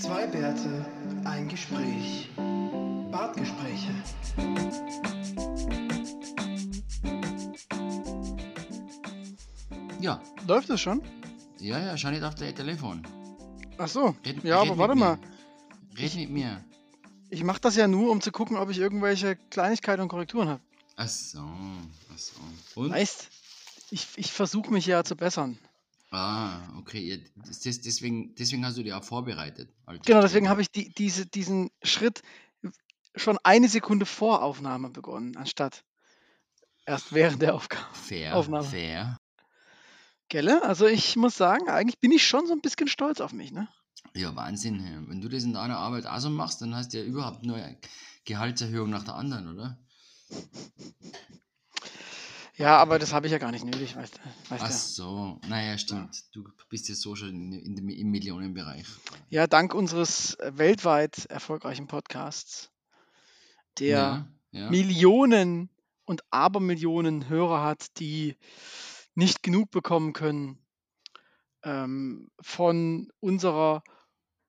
Zwei Bärte, ein Gespräch. Bartgespräche. Ja, Läuft es schon? ja, ja, schau nicht auf dein Telefon. Ach so. Red, Ja, red aber warte mit mal. Mir. Red mit mir. Ich mache das ja nur, um zu gucken, ob ich irgendwelche Kleinigkeiten und Korrekturen habe. Ach so, ach so. Und? Weißt, ich, ich versuche mich ja zu bessern. Ah, okay. deswegen, deswegen hast du dich auch vorbereitet. Genau, deswegen habe ich die, diese, diesen Schritt schon eine Sekunde vor Aufnahme begonnen, anstatt erst während der Aufgabe. Fair, Aufnahme. fair. Gelle? Also ich muss sagen, eigentlich bin ich schon so ein bisschen stolz auf mich, ne? Ja, Wahnsinn. Wenn du das in deiner Arbeit auch so machst, dann hast du ja überhaupt nur eine Gehaltserhöhung nach der anderen, oder? Ja, aber das habe ich ja gar nicht nötig, weißt du. Weißt Ach so, naja, stimmt. Du bist jetzt so schon in, in, dem- im Millionenbereich. Ja, dank unseres weltweit erfolgreichen Podcasts, der Ja, ja. Millionen und Abermillionen Hörer hat, die nicht genug bekommen können ähm, von unserer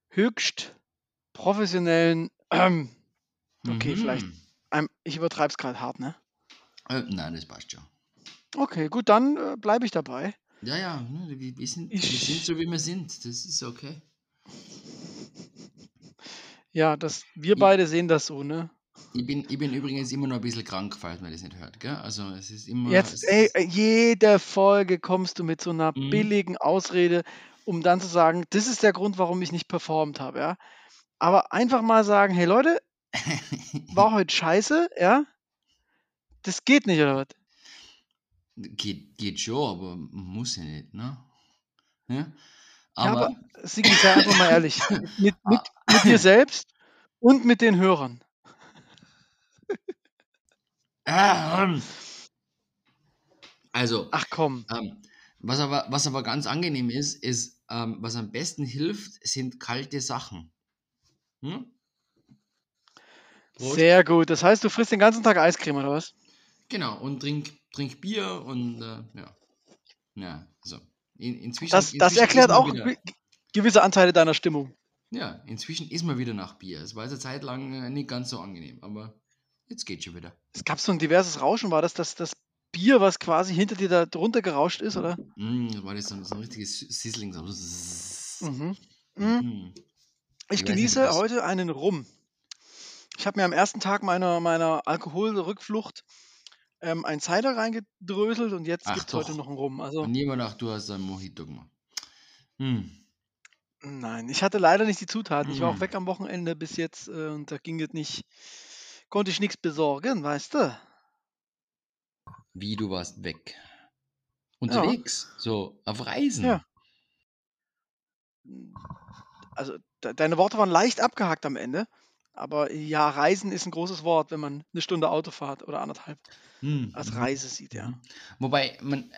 höchst professionellen, ähm, okay, vielleicht, Mhm. ähm, ich übertreibe es gerade hart, ne? Äh, nein, das passt schon. Okay, gut, dann äh, bleibe ich dabei. Ja, ja, ne, wir, wir, sind, wir sind so, wie wir sind. Das ist okay. Ja, das, wir Ich- beide sehen das so, ne? Ich bin, ich bin übrigens immer noch ein bisschen krank, falls man das nicht hört. Gell? Also es ist immer. Jetzt, ey, äh, jede Folge kommst du mit so einer Mhm. billigen Ausrede, um dann zu sagen, das ist der Grund, warum ich nicht performt habe, ja. Aber einfach mal sagen, hey Leute, war heute scheiße, ja. Das geht nicht, oder was? Geht, geht schon, aber muss ja nicht, ne? Ja? Ja, Aber, aber Sigi, sei einfach mal ehrlich. Mit, mit, mit dir selbst und mit den Hörern. Ähm. also, Ach komm. ähm, was, aber, was aber ganz angenehm ist, ist, ähm, was am besten hilft, sind kalte Sachen. Hm? Sehr gut. Das heißt, du frisst den ganzen Tag Eiscreme, oder was? Genau, und trink, trink Bier und äh, ja. Ja, also. In, inzwischen, Das, das inzwischen erklärt ist man auch Wieder, ge- gewisse Anteile deiner Stimmung. ja, inzwischen ist man wieder nach Bier. Es war jetzt eine Zeit lang äh, nicht ganz so angenehm, aber jetzt geht's schon wieder. Es gab so ein diverses Rauschen. War das das, das Bier, was quasi hinter dir da drunter gerauscht ist, oder? Mm, das war das so, so ein richtiges Sizzling. So. Mhm. Mhm. Mhm. Ich Ich nicht, genieße was- heute einen Rum. Ich habe mir am ersten Tag meiner, meiner Alkoholrückflucht ähm, ein Cider reingedröselt und jetzt gibt es heute noch einen Rum. Also Und niemand gedacht, du hast einen Mojito gemacht. Hm. nein, ich hatte leider nicht die Zutaten. Ich war auch Mm. weg am Wochenende bis jetzt äh, und da ging es nicht, konnte ich nichts besorgen, weißt du? Wie du warst weg. Unterwegs. So, auf Reisen. Ja. Also de deine Worte waren leicht abgehackt am Ende. Aber ja, Reisen ist ein großes Wort, wenn man eine Stunde Auto fährt oder anderthalb Hm. als mhm. Reise sieht, ja. Mhm. Wobei, man,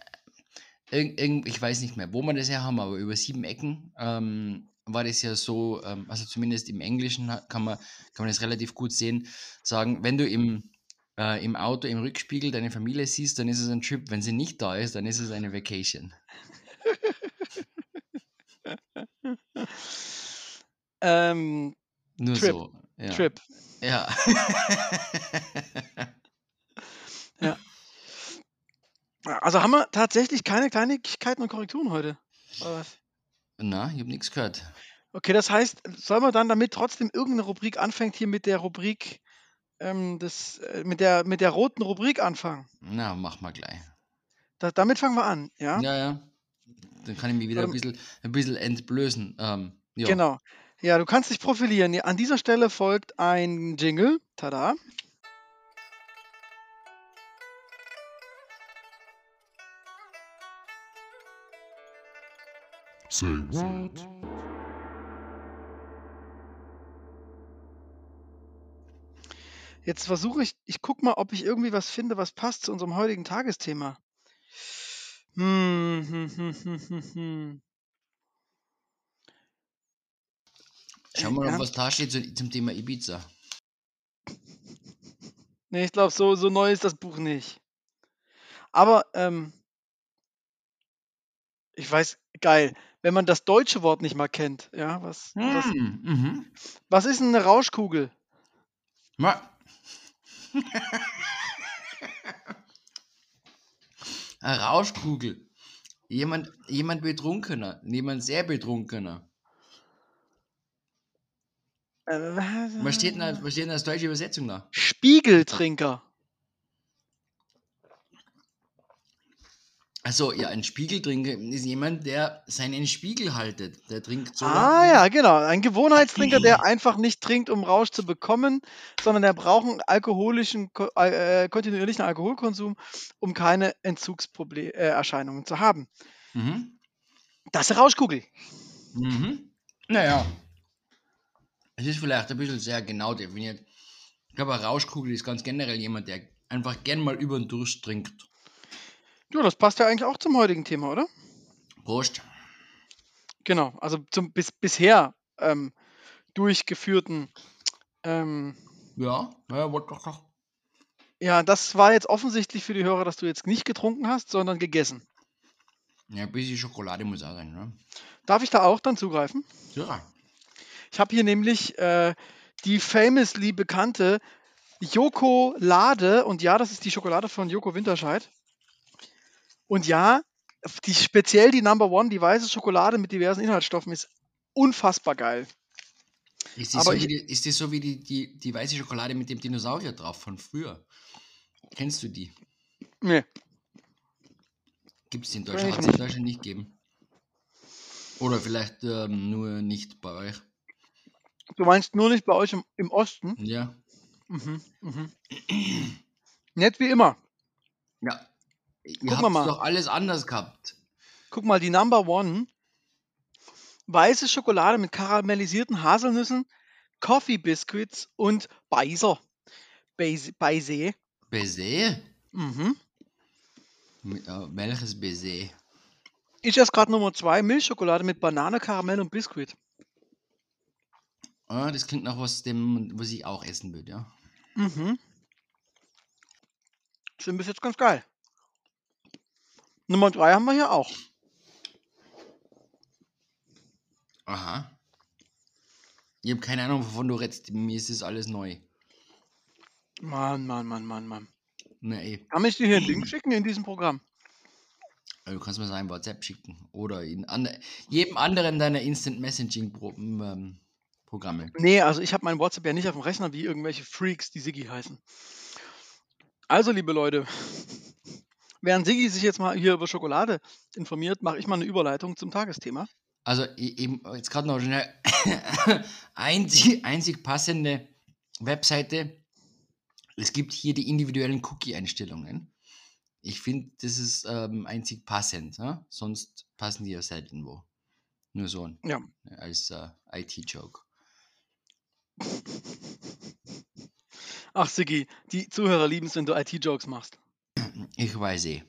irgend, irgend, ich weiß nicht mehr, wo man das her haben, aber über sieben Ecken ähm, war das ja so, ähm, also zumindest im Englischen kann man, kann man das relativ gut sehen, sagen, wenn du im, äh, im Auto im Rückspiegel deine Familie siehst, dann ist es ein Trip. Wenn sie nicht da ist, dann ist es eine Vacation. Ähm, Nur Trip. so. Ja. Trip. Ja. Also haben wir tatsächlich keine Kleinigkeiten und Korrekturen heute. Oder was? Na, ich habe nichts gehört. Okay, das heißt, soll man dann damit trotzdem irgendeine Rubrik anfängt, hier mit der Rubrik, ähm, das, äh, mit der, mit der roten Rubrik anfangen? Na, mach mal gleich. Da, damit fangen wir an, ja? Ja, ja. Dann kann ich mich wieder ein Ähm, bisschen, ein bisschen entblößen. Ähm, ja. Genau. Ja, du kannst dich profilieren. Ja, an dieser Stelle folgt ein Jingle. Tada. Say what? Jetzt versuche ich, ich gucke mal, ob ich irgendwie was finde, was passt zu unserem heutigen Tagesthema. Hm, hm, hm, hm, hm, hm. Schauen wir mal, Ja. was da steht zu, zum Thema Ibiza. Nee, ich glaube, so, so neu ist das Buch nicht. Aber, ähm, ich weiß, geil. wenn man das deutsche Wort nicht mal kennt. Ja, was, was, Hm, mhm. was ist denn eine Rauschkugel? Ma- Eine Rauschkugel. Jemand, jemand betrunkener, jemand sehr betrunkener. Äh, was- steht denn, als- was steht denn als deutsche Übersetzung da? Spiegeltrinker. Achso, ja, ein Spiegeltrinker ist jemand, der seinen Spiegel haltet. Der trinkt so. Ah ja, genau. Ein Gewohnheitstrinker, der einfach nicht trinkt, um Rausch zu bekommen, sondern der braucht einen alkoholischen, ko- äh, kontinuierlichen Alkoholkonsum, um keine Entzugserscheinungen äh, zu haben. Mhm. Das ist eine Rauschkugel. Mhm. Naja. Es ist vielleicht ein bisschen sehr genau definiert. Ich glaube, eine Rauschkugel ist ganz generell jemand, der einfach gern mal über den Durst trinkt. Ja, das passt ja eigentlich auch zum heutigen Thema, oder? Prost. Genau, also zum bis, bisher ähm, durchgeführten. Ähm, Ja, ja, wollte doch doch. ja, das war jetzt offensichtlich für die Hörer, dass du jetzt nicht getrunken hast, sondern gegessen. Ja, ein bisschen Schokolade muss auch sein, ne? Darf ich da auch dann zugreifen? Ja. Ich habe hier nämlich äh, die famously bekannte Joko Lade und ja, das ist die Schokolade von Joko Winterscheid. Und ja, die, speziell die Number One, die weiße Schokolade mit diversen Inhaltsstoffen ist unfassbar geil. Ist die, Aber so, ich- wie die, ist die so wie die, die, die weiße Schokolade mit dem Dinosaurier drauf von früher? Kennst du die? Nee, Gibt es in Deutschland? Hat es in nicht. Deutschland nicht gegeben. Oder vielleicht ähm, nur nicht bei euch. Du meinst nur nicht bei euch im, im Osten? Ja. Mhm, mhm. Nett wie immer. Ja. Ihr wir habt mal. doch alles anders gehabt. Guck mal, die Number One. Weiße Schokolade mit karamellisierten Haselnüssen, Coffee Biscuits und Beiser. Beise. Beise. Baiser? Mhm. Äh, welches Baiser? Ich esse gerade Nummer zwei, Milchschokolade mit Banane, Karamell und Biskuit. Ah, das klingt nach was, dem, was ich auch essen würde, ja. Mhm. Sind bis jetzt ganz geil. Nummer drei haben wir hier auch. Aha. Ich habe keine Ahnung, wovon du redest. Mir ist das alles neu. Mann, Mann, Mann, Mann, Mann. Na eh. Kann ich dir hier einen Link schicken in diesem Programm? Also Du kannst mir sein WhatsApp schicken. Oder in ande jedem anderen deiner Instant Messaging Pro ähm, Programme. Nee, also ich habe mein WhatsApp ja nicht auf dem Rechner wie irgendwelche Freaks, die Siggi heißen. Also, liebe Leute, während Siggi sich jetzt mal hier über Schokolade informiert, mache ich mal eine Überleitung zum Tagesthema. Also e- eben jetzt gerade noch schnell einzig, einzig passende Webseite. Es gibt hier die individuellen Cookie-Einstellungen. Ich finde, das ist ähm, einzig passend. Ja? Sonst passen die ja selten wo. Nur so ein, Ja. als äh, IT-Joke. Ach, Siggi, die Zuhörer lieben es, wenn du IT-Jokes machst. Ich weiß eh.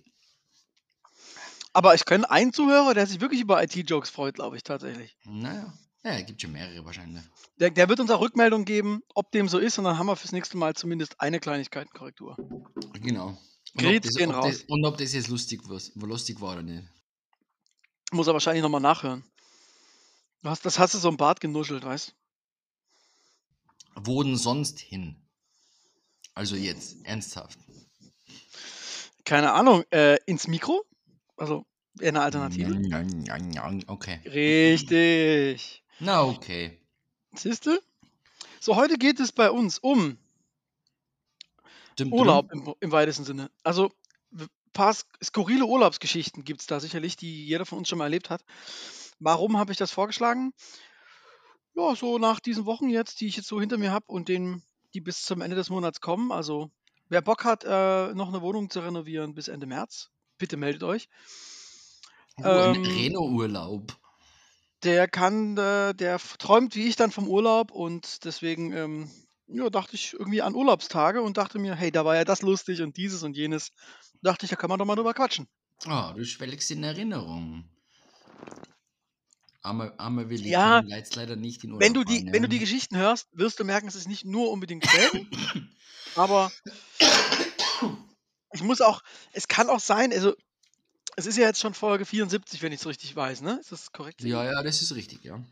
Aber ich kenne einen Zuhörer, der sich wirklich über IT-Jokes freut, glaube ich, tatsächlich. Naja, ja, gibt schon mehrere wahrscheinlich. Der, der wird uns auch Rückmeldung geben, ob dem so ist, und dann haben wir fürs nächste Mal zumindest eine Kleinigkeitenkorrektur. Genau. Und ob, Grüß das, gehen raus. das, und ob das jetzt lustig, was, lustig war oder nicht. Muss er wahrscheinlich nochmal nachhören. Du hast, das hast du so im Bart genuschelt, weißt Wo denn sonst hin? Also jetzt, ernsthaft. Keine Ahnung, äh, ins Mikro? Also, eine Alternative? Okay. Richtig. Na, okay. Siehst du? So, heute geht es bei uns um. Urlaub im, im weitesten Sinne. Also, ein paar sk- skurrile Urlaubsgeschichten gibt es da sicherlich, die jeder von uns schon mal erlebt hat. Warum habe ich das vorgeschlagen? Ja, so nach diesen Wochen jetzt, die ich jetzt so hinter mir habe und denen, die bis zum Ende des Monats kommen. Also, wer Bock hat, äh, noch eine Wohnung zu renovieren bis Ende März, bitte meldet euch. Oh, ein ähm, Reno-Urlaub. Der kann, äh, der träumt wie ich dann vom Urlaub und deswegen ähm, ja, dachte ich irgendwie an Urlaubstage und dachte mir, hey, da war ja das lustig und dieses und jenes. Dachte ich, da kann man doch mal drüber quatschen. Oh, du schwelgst in Erinnerung. Armer, armer Willi Ja, kann jetzt leider nicht in Urlaub Wenn du die, fahren, wenn du ja. die Geschichten hörst, wirst du merken, es ist nicht nur unbedingt Schwelgen, aber ich muss auch, es kann auch sein, also Es ist ja jetzt schon Folge 74, wenn ich es richtig weiß, ne? Ist das korrekt? Ja, ja, das ist richtig, ja.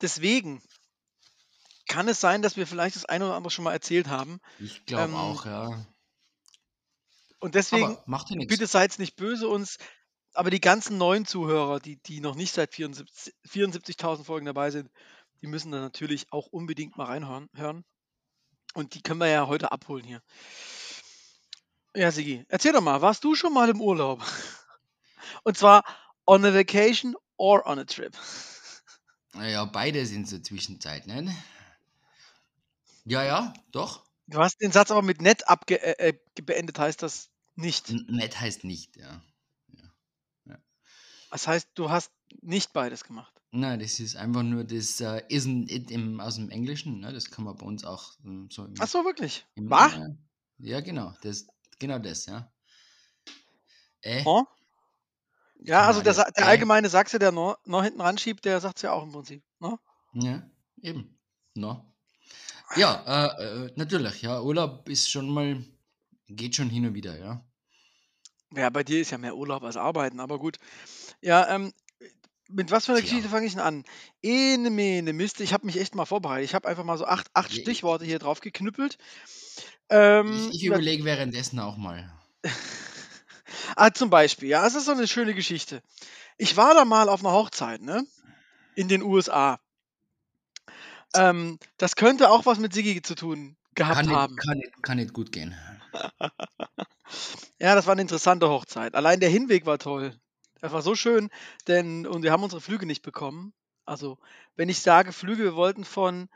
Deswegen kann es sein, dass wir vielleicht das eine oder andere schon mal erzählt haben. Ich glaube Ähm, auch, ja. Und deswegen, ja bitte seid nicht böse uns, aber die ganzen neuen Zuhörer, die, die noch nicht seit 74 74.000 Folgen dabei sind, die müssen dann natürlich auch unbedingt mal reinhören. Hören. Und die können wir ja heute abholen hier. Ja, Sigi, erzähl doch mal, warst du schon mal im Urlaub? Und zwar on a vacation or on a trip? Naja, beide sind zur Zwischenzeit, ne? Ja, ja, doch. Du hast den Satz aber mit nett abge äh, äh, beendet, heißt das nicht. N nett heißt nicht, ja. Das heißt, du hast nicht beides gemacht. Nein, das ist einfach nur das äh, isn't it im, aus dem Englischen, ne? Das kann man bei uns auch ähm, so im, Ach so, wirklich? im Wahr? äh, Ja, genau, das, genau das, ja. Äh, Oh? Ja, also der, der äh. allgemeine Sachse, der noch, noch hinten ranschiebt, der sagt es ja auch im Prinzip. Ne? Ja, eben. No. Ja, äh, äh, natürlich, ja. Urlaub ist schon mal, geht schon hin und wieder, ja. Ja, bei dir ist ja mehr Urlaub als Arbeiten, aber gut. Ja, ähm, mit was für einer Tja. Geschichte fange ich denn an? Ene, mene, Miste, ich habe mich echt mal vorbereitet. Ich habe einfach mal so acht, acht Je- Stichworte hier drauf geknüppelt. Ähm, Ich, ich über- überlege währenddessen auch mal. Ah, zum Beispiel, ja, es ist so eine schöne Geschichte. Ich war da mal auf einer Hochzeit, ne? In den USA. Ähm, das könnte auch was mit Sigi zu tun gehabt Kann haben. nicht, kann, nicht, kann nicht gut gehen. Ja, das war eine interessante Hochzeit. Allein der Hinweg war toll. Das war so schön, denn und wir haben unsere Flüge nicht bekommen. Also, wenn ich sage Flüge, wir wollten von,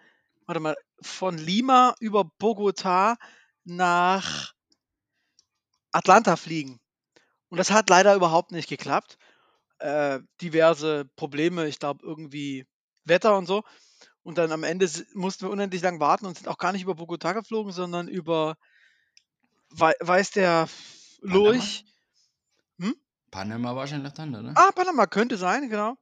warte mal, von Lima über Bogotá nach Atlanta fliegen. Und das hat leider überhaupt nicht geklappt. Äh, diverse Probleme, ich glaube irgendwie Wetter und so. Und dann am Ende mussten wir unendlich lang warten und sind auch gar nicht über Bogotá geflogen, sondern über, wei- weiß der Panama? Lurch. Panama wahrscheinlich dann, oder? Ah, Panama könnte sein, genau.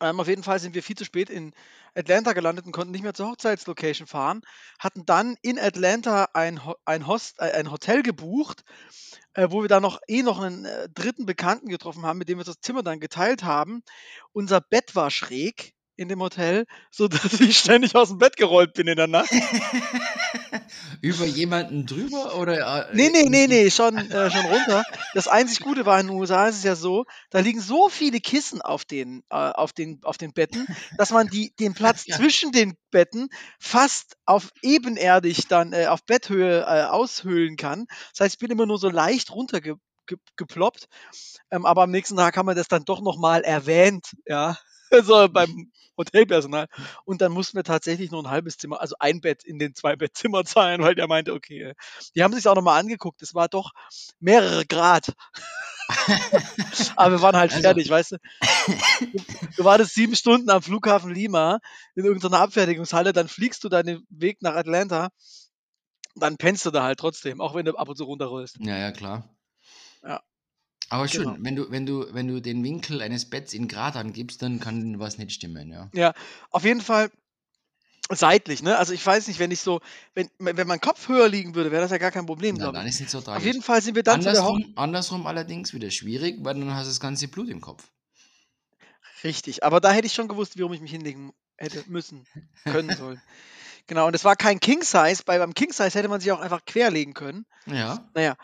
Ähm, auf jeden Fall sind wir viel zu spät in Atlanta gelandet und konnten nicht mehr zur Hochzeitslocation fahren. Hatten dann in Atlanta ein, ein, Host äh, ein Hotel gebucht, äh, wo wir dann noch eh noch einen äh, dritten Bekannten getroffen haben, mit dem wir das Zimmer dann geteilt haben. Unser Bett war schräg in dem Hotel, sodass ich ständig aus dem Bett gerollt bin in der Nacht. Über jemanden drüber oder? äh, Nee, nee, nee, nee, schon, äh, schon runter. Das einzig Gute war in den USA ist es ja so, da liegen so viele Kissen auf den, äh, auf den, auf den Betten, dass man die, den Platz Ja. zwischen den Betten fast auf ebenerdig dann äh, auf Betthöhe äh, aushöhlen kann. Das heißt, ich bin immer nur so leicht runtergeploppt. Ge geploppt. ähm, aber am nächsten Tag haben wir das dann doch nochmal erwähnt, ja, so beim Hotelpersonal. Und dann mussten wir tatsächlich nur ein halbes Zimmer, also ein Bett in den zwei Bettzimmer zahlen, weil der meinte, okay, äh, die haben sich auch nochmal angeguckt. Es war doch mehrere Grad. Aber wir waren halt Also- fertig, weißt du? Du, du wartest sieben Stunden am Flughafen Lima in irgendeiner Abfertigungshalle, dann fliegst du deinen Weg nach Atlanta, dann pennst du da halt trotzdem, auch wenn du ab und zu runterrollst. Ja, ja, klar. Ja. Aber schön, Genau. wenn du, wenn du, wenn du den Winkel eines Betts in Grad angibst, dann kann was nicht stimmen, ja. Ja, auf jeden Fall seitlich, ne? Also ich weiß nicht, wenn ich so, wenn, wenn mein Kopf höher liegen würde, wäre das ja gar kein Problem, Na, dann ist nicht so Auf tragisch. jeden Fall sind wir dann zu der andersrum, andersrum allerdings wieder schwierig, weil dann hast du das ganze Blut im Kopf. Richtig, aber da hätte ich schon gewusst, warum ich mich hinlegen hätte müssen, können sollen. Genau, und es war kein King Size, bei beim King Size hätte man sich auch einfach querlegen können. Ja. Naja,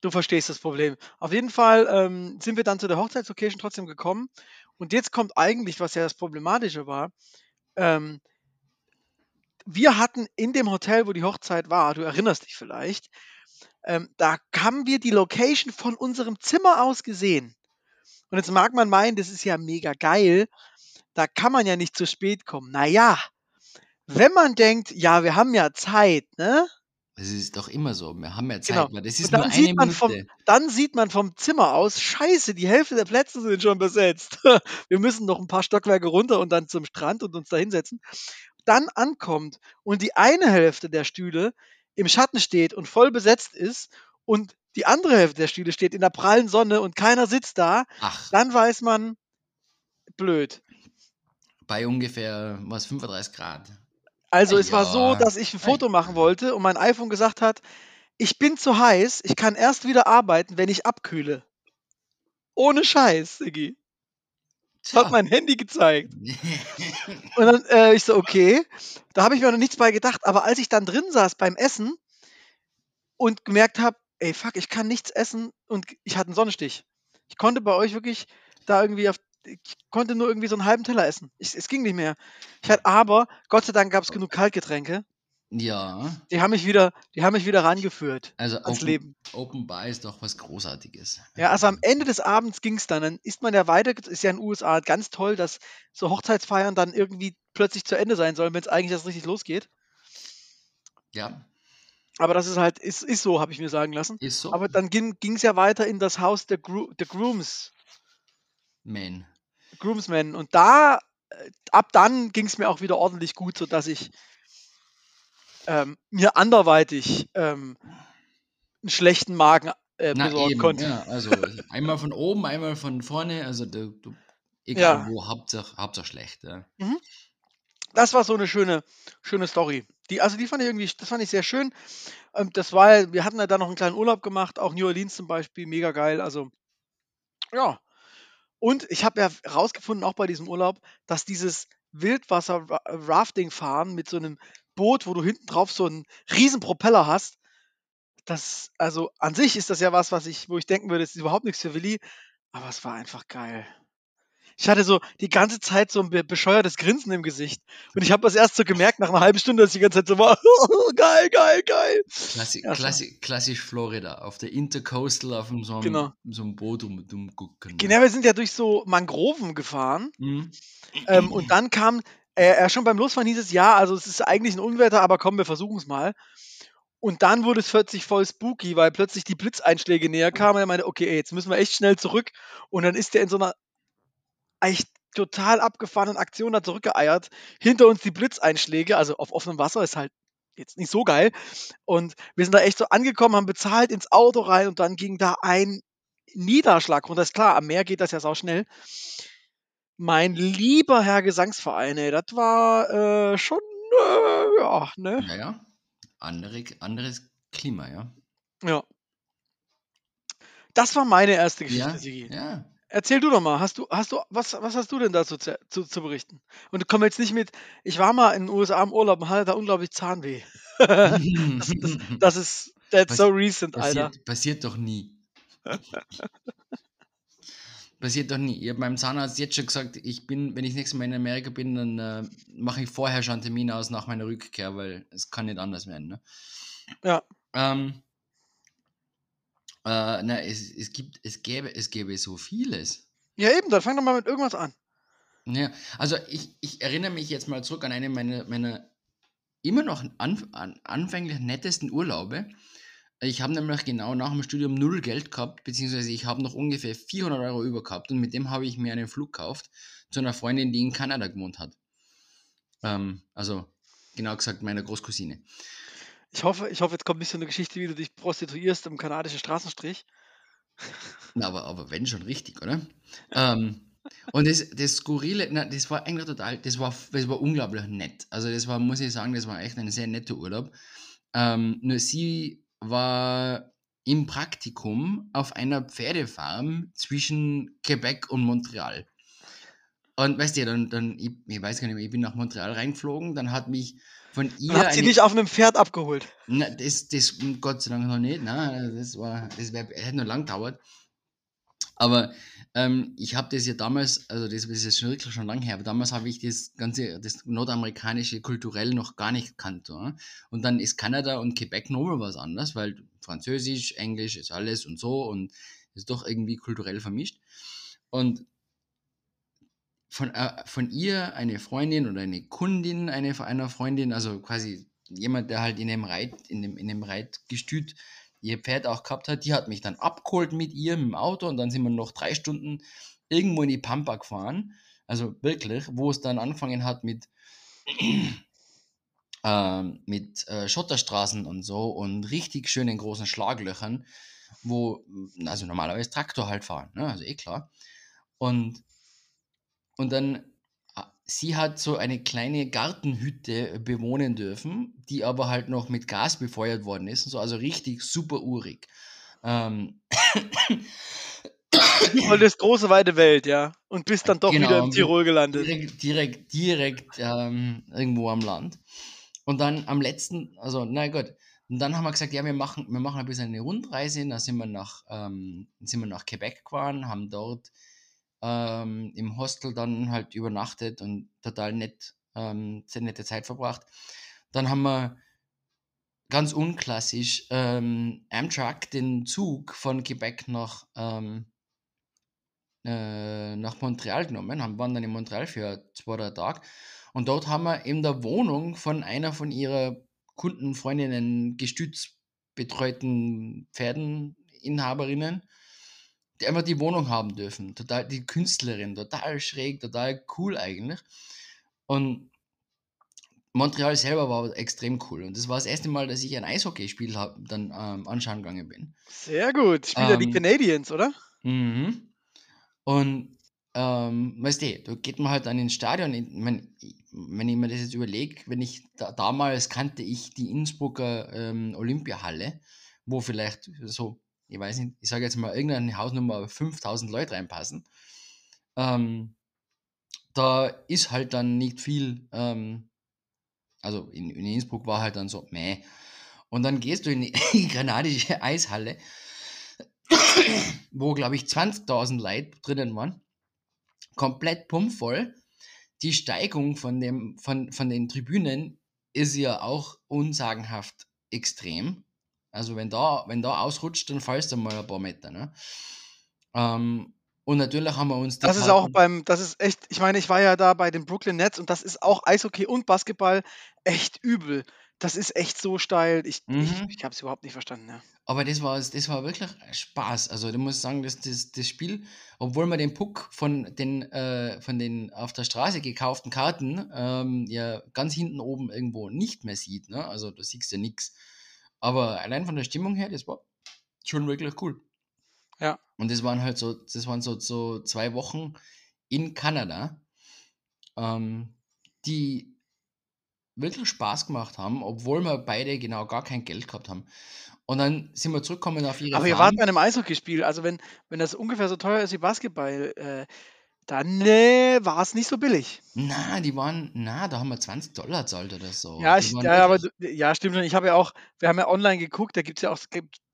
du verstehst das Problem. Auf jeden Fall ähm, sind wir dann zu der Hochzeitslocation trotzdem gekommen. Und jetzt kommt eigentlich, was ja das Problematische war. Ähm, wir hatten in dem Hotel, wo die Hochzeit war, du erinnerst dich vielleicht, ähm, da haben wir die Location von unserem Zimmer aus gesehen. Und jetzt mag man meinen, das ist ja mega geil. Da kann man ja nicht zu spät kommen. Naja, wenn man denkt, ja, wir haben ja Zeit, ne? Das ist doch immer so. Wir haben ja Zeit, Genau. weil das ist nur eine sieht, man vom, Minute. dann sieht man vom Zimmer aus, scheiße, die Hälfte der Plätze sind schon besetzt. Wir müssen noch ein paar Stockwerke runter und dann zum Strand und uns da hinsetzen. Dann ankommt und die eine Hälfte der Stühle im Schatten steht und voll besetzt ist und die andere Hälfte der Stühle steht in der prallen Sonne und keiner sitzt da, Ach, dann weiß man, blöd. bei ungefähr, was, 35 Grad. Also es war so, dass ich ein Foto machen wollte und mein iPhone gesagt hat, ich bin zu heiß, ich kann erst wieder arbeiten, wenn ich abkühle. Ohne Scheiß, Siggi. Das hat mein Handy gezeigt. Und dann, äh, ich so, okay. Da habe ich mir noch nichts bei gedacht. Aber als ich dann drin saß beim Essen und gemerkt habe, ey, fuck, ich kann nichts essen und ich hatte einen Sonnenstich. Ich konnte bei euch wirklich da irgendwie auf, ich konnte nur irgendwie so einen halben Teller essen. Ich, es ging nicht mehr. Ich hatte, aber Gott sei Dank gab es genug Kaltgetränke. ja, Die haben mich wieder, die haben mich wieder rangeführt also ans Open, Leben. Open Bar ist doch was Großartiges. Ja, also am Ende des Abends ging es dann. Dann ist man ja weiter, ist ja in den USA ganz toll, dass so Hochzeitsfeiern dann irgendwie plötzlich zu Ende sein sollen, wenn es eigentlich erst richtig losgeht. Ja, Aber das ist halt, ist, ist so, habe ich mir sagen lassen. ist so. Aber dann ging es ja weiter in das Haus der, Gro der Grooms, Man. Groomsmen. Und da, äh, ab dann ging es mir auch wieder ordentlich gut, sodass ich ähm, mir anderweitig ähm, einen schlechten Magen äh, besorgen eben, konnte. ja, also einmal von oben, einmal von vorne, also du, du, egal Ja. wo, Hauptsache, Hauptsache schlecht. Ja. Das war so eine schöne, schöne Story. Die, also die fand ich irgendwie, das fand ich sehr schön. Ähm, das war, wir hatten ja da noch einen kleinen Urlaub gemacht, auch New Orleans zum Beispiel, mega geil. Also, ja. Und ich habe ja rausgefunden, auch bei diesem Urlaub, dass dieses Wildwasser-Rafting-Fahren mit so einem Boot, wo du hinten drauf so einen riesen Propeller hast, das, also an sich ist das ja was, was ich, wo ich denken würde, ist überhaupt nichts für Willi, aber es war einfach geil. Ich hatte so die ganze Zeit so ein be bescheuertes Grinsen im Gesicht. Und ich habe das erst so gemerkt nach einer halben Stunde, dass ich die ganze Zeit so war, geil, geil, geil. Klassi Ja, klassi klassisch Florida, auf der Intercoastal auf so einem, Genau. so einem Boot um, umgucken. Genau, wir sind ja durch so Mangroven gefahren. Mhm. Ähm, und dann kam, äh, äh, schon beim Losfahren hieß es, ja, also es ist eigentlich ein Unwetter, aber komm, wir versuchen es mal. Und dann wurde es plötzlich voll spooky, weil plötzlich die Blitzeinschläge näher kamen. Und er meinte, okay, ey, jetzt müssen wir echt schnell zurück. Und dann ist der in so einer echt total abgefahrenen Aktion da zurückgeeiert. Hinter uns die Blitzeinschläge, also auf offenem Wasser ist halt jetzt nicht so geil. Und wir sind da echt so angekommen, haben bezahlt ins Auto rein und dann ging da ein Niederschlag runter. Ist klar, am Meer geht das ja sau schnell. Mein lieber Herr Gesangsverein, ey, das war äh, schon, äh, ja, ne? Naja, andere, anderes Klima, ja. Ja. Das war meine erste Geschichte, Ja, Sigi. ja. Erzähl du doch mal, hast du, hast du, was, was hast du denn dazu zu, zu, zu berichten? Und komm jetzt nicht mit, ich war mal in den USA im Urlaub und hatte da unglaublich Zahnweh. das, das, das ist, that's so recent, Alter. passiert, passiert doch nie. passiert doch nie. Ich habe meinem Zahnarzt jetzt schon gesagt, ich bin, wenn ich nächstes Mal in Amerika bin, dann äh, mache ich vorher schon einen Termin aus nach meiner Rückkehr, weil es kann nicht anders werden. Ne? Ja. Ähm, äh, na, es, es gibt, es gäbe, es gäbe so vieles. Ja, eben, dann fang doch mal mit irgendwas an. Ja, also ich, ich erinnere mich jetzt mal zurück an einen meiner, meiner immer noch an, an, anfänglich nettesten Urlaube. Ich habe nämlich genau nach dem Studium null Geld gehabt, beziehungsweise ich habe noch ungefähr 400 Euro über gehabt und mit dem habe ich mir einen Flug gekauft zu einer Freundin, die in Kanada gewohnt hat. Ähm, also genau gesagt meiner Großcousine. Ich hoffe, ich hoffe, jetzt kommt nicht so eine Geschichte, wie du dich prostituierst im kanadischen Straßenstrich. Na, aber, aber wenn schon richtig, oder? Ähm, und das, das Skurrile, na, das war eigentlich total, das war, das war unglaublich nett. Also das war, muss ich sagen, das war echt ein sehr netter Urlaub. Ähm, nur sie war im Praktikum auf einer Pferdefarm zwischen Quebec und Montreal. Und weißt du, dann, dann ich, ich weiß gar nicht mehr, ich bin nach Montreal reingeflogen, dann hat mich von ihr. Hat sie eine- dich auf einem Pferd abgeholt. na, das, das Gott sei Dank noch nicht. Nein, das war, das wär, hätte noch lang gedauert. Aber ähm, ich habe das ja damals, also das ist jetzt schon wirklich schon lange her, aber damals habe ich das ganze, das nordamerikanische kulturell noch gar nicht gekannt. Ja? Und dann ist Kanada und Quebec nochmal was anderes, weil Französisch, Englisch ist alles und so und ist doch irgendwie kulturell vermischt. Und von, äh, von ihr eine Freundin oder eine Kundin eine, einer Freundin, also quasi jemand, der halt in dem Reit, in dem, in dem Reitgestüt ihr Pferd auch gehabt hat, die hat mich dann abgeholt mit ihr dem Auto und dann sind wir noch drei Stunden irgendwo in die Pampa gefahren. Also wirklich, wo es dann angefangen hat mit, ähm, mit äh, Schotterstraßen und so und richtig schönen großen Schlaglöchern, wo, also normalerweise Traktor halt fahren, ne? also eh klar. Und, und dann ah, sie hat so eine kleine Gartenhütte bewohnen dürfen, die aber halt noch mit Gas befeuert worden ist und so, also richtig super urig. Ähm, Mal das große weite Welt, ja. Und bist dann doch Genau, wieder in und Tirol gelandet. direkt, direkt, direkt ähm, irgendwo am Land. Und dann am letzten, also na gut, und dann haben wir gesagt, ja, wir machen, wir machen ein bisschen eine Rundreise. Da sind wir nach, ähm, sind wir nach Quebec gefahren, haben dort ähm, im Hostel dann halt übernachtet und total nett, ähm, sehr nette Zeit verbracht. Dann haben wir ganz unklassisch ähm, Amtrak den Zug von Quebec nach, ähm, äh, nach Montreal genommen, haben, waren dann in Montreal für zwei, drei Tage. Und dort haben wir in der Wohnung von einer von ihrer Kunden, Freundinnen, gestützbetreuten Pferdeninhaberinnen, die einfach die Wohnung haben dürfen. Total, die Künstlerin, total schräg, total cool eigentlich. Und Montreal selber war extrem cool. Und das war das erste Mal, dass ich ein Eishockeyspiel hab, dann ähm, anschauen gegangen bin. Sehr gut. Spielt ja die Ähm, Canadiens, oder? Mhm. Und ähm, weißt du, da geht man halt dann ins Stadion. Ich mein, wenn ich mir das jetzt überlege, wenn ich da, damals kannte ich die Innsbrucker ähm, Olympiahalle, wo vielleicht so, ich weiß nicht, ich sage jetzt mal irgendeine Hausnummer 5000 Leute reinpassen. Ähm, da ist halt dann nicht viel, ähm, also in, in Innsbruck war halt dann so, meh. Und dann gehst du in die kanadische Eishalle, wo, glaube ich, 20.000 Leute drinnen waren. Komplett pumpvoll. Die Steigung von, dem, von, von den Tribünen ist ja auch unsagenhaft extrem. Also wenn da, wenn da ausrutscht, dann fallst du mal ein paar Meter. Ne? Ähm, und natürlich haben wir uns die Das ist auch Karten- beim, das ist echt, ich meine, ich war ja da bei den Brooklyn Nets und das ist auch Eishockey und Basketball echt übel. Das ist echt so steil. Ich, Mhm. ich, ich habe es überhaupt nicht verstanden. Ja. Aber das war, das war wirklich Spaß. Also, du musst sagen, dass das, das Spiel, obwohl man den Puck von den, äh, von den auf der Straße gekauften Karten ähm, ja ganz hinten oben irgendwo nicht mehr sieht. Ne? Also, da siehst du ja nichts. Aber allein von der Stimmung her, das war schon wirklich cool. Ja. Und das waren halt so, das waren so, so zwei Wochen in Kanada, ähm, die wirklich Spaß gemacht haben, obwohl wir beide genau gar kein Geld gehabt haben. Und dann sind wir zurückgekommen auf ihre Aber ihr wart bei einem Eishockeyspiel. Also wenn, wenn das ungefähr so teuer ist wie Basketball, äh, dann äh, war es nicht so billig. Na, die waren, na, da haben wir 20 Dollar zahlt oder so. Ja, ich, ja, aber ja, stimmt schon. Ich habe ja auch, wir haben ja online geguckt, da gibt es ja auch,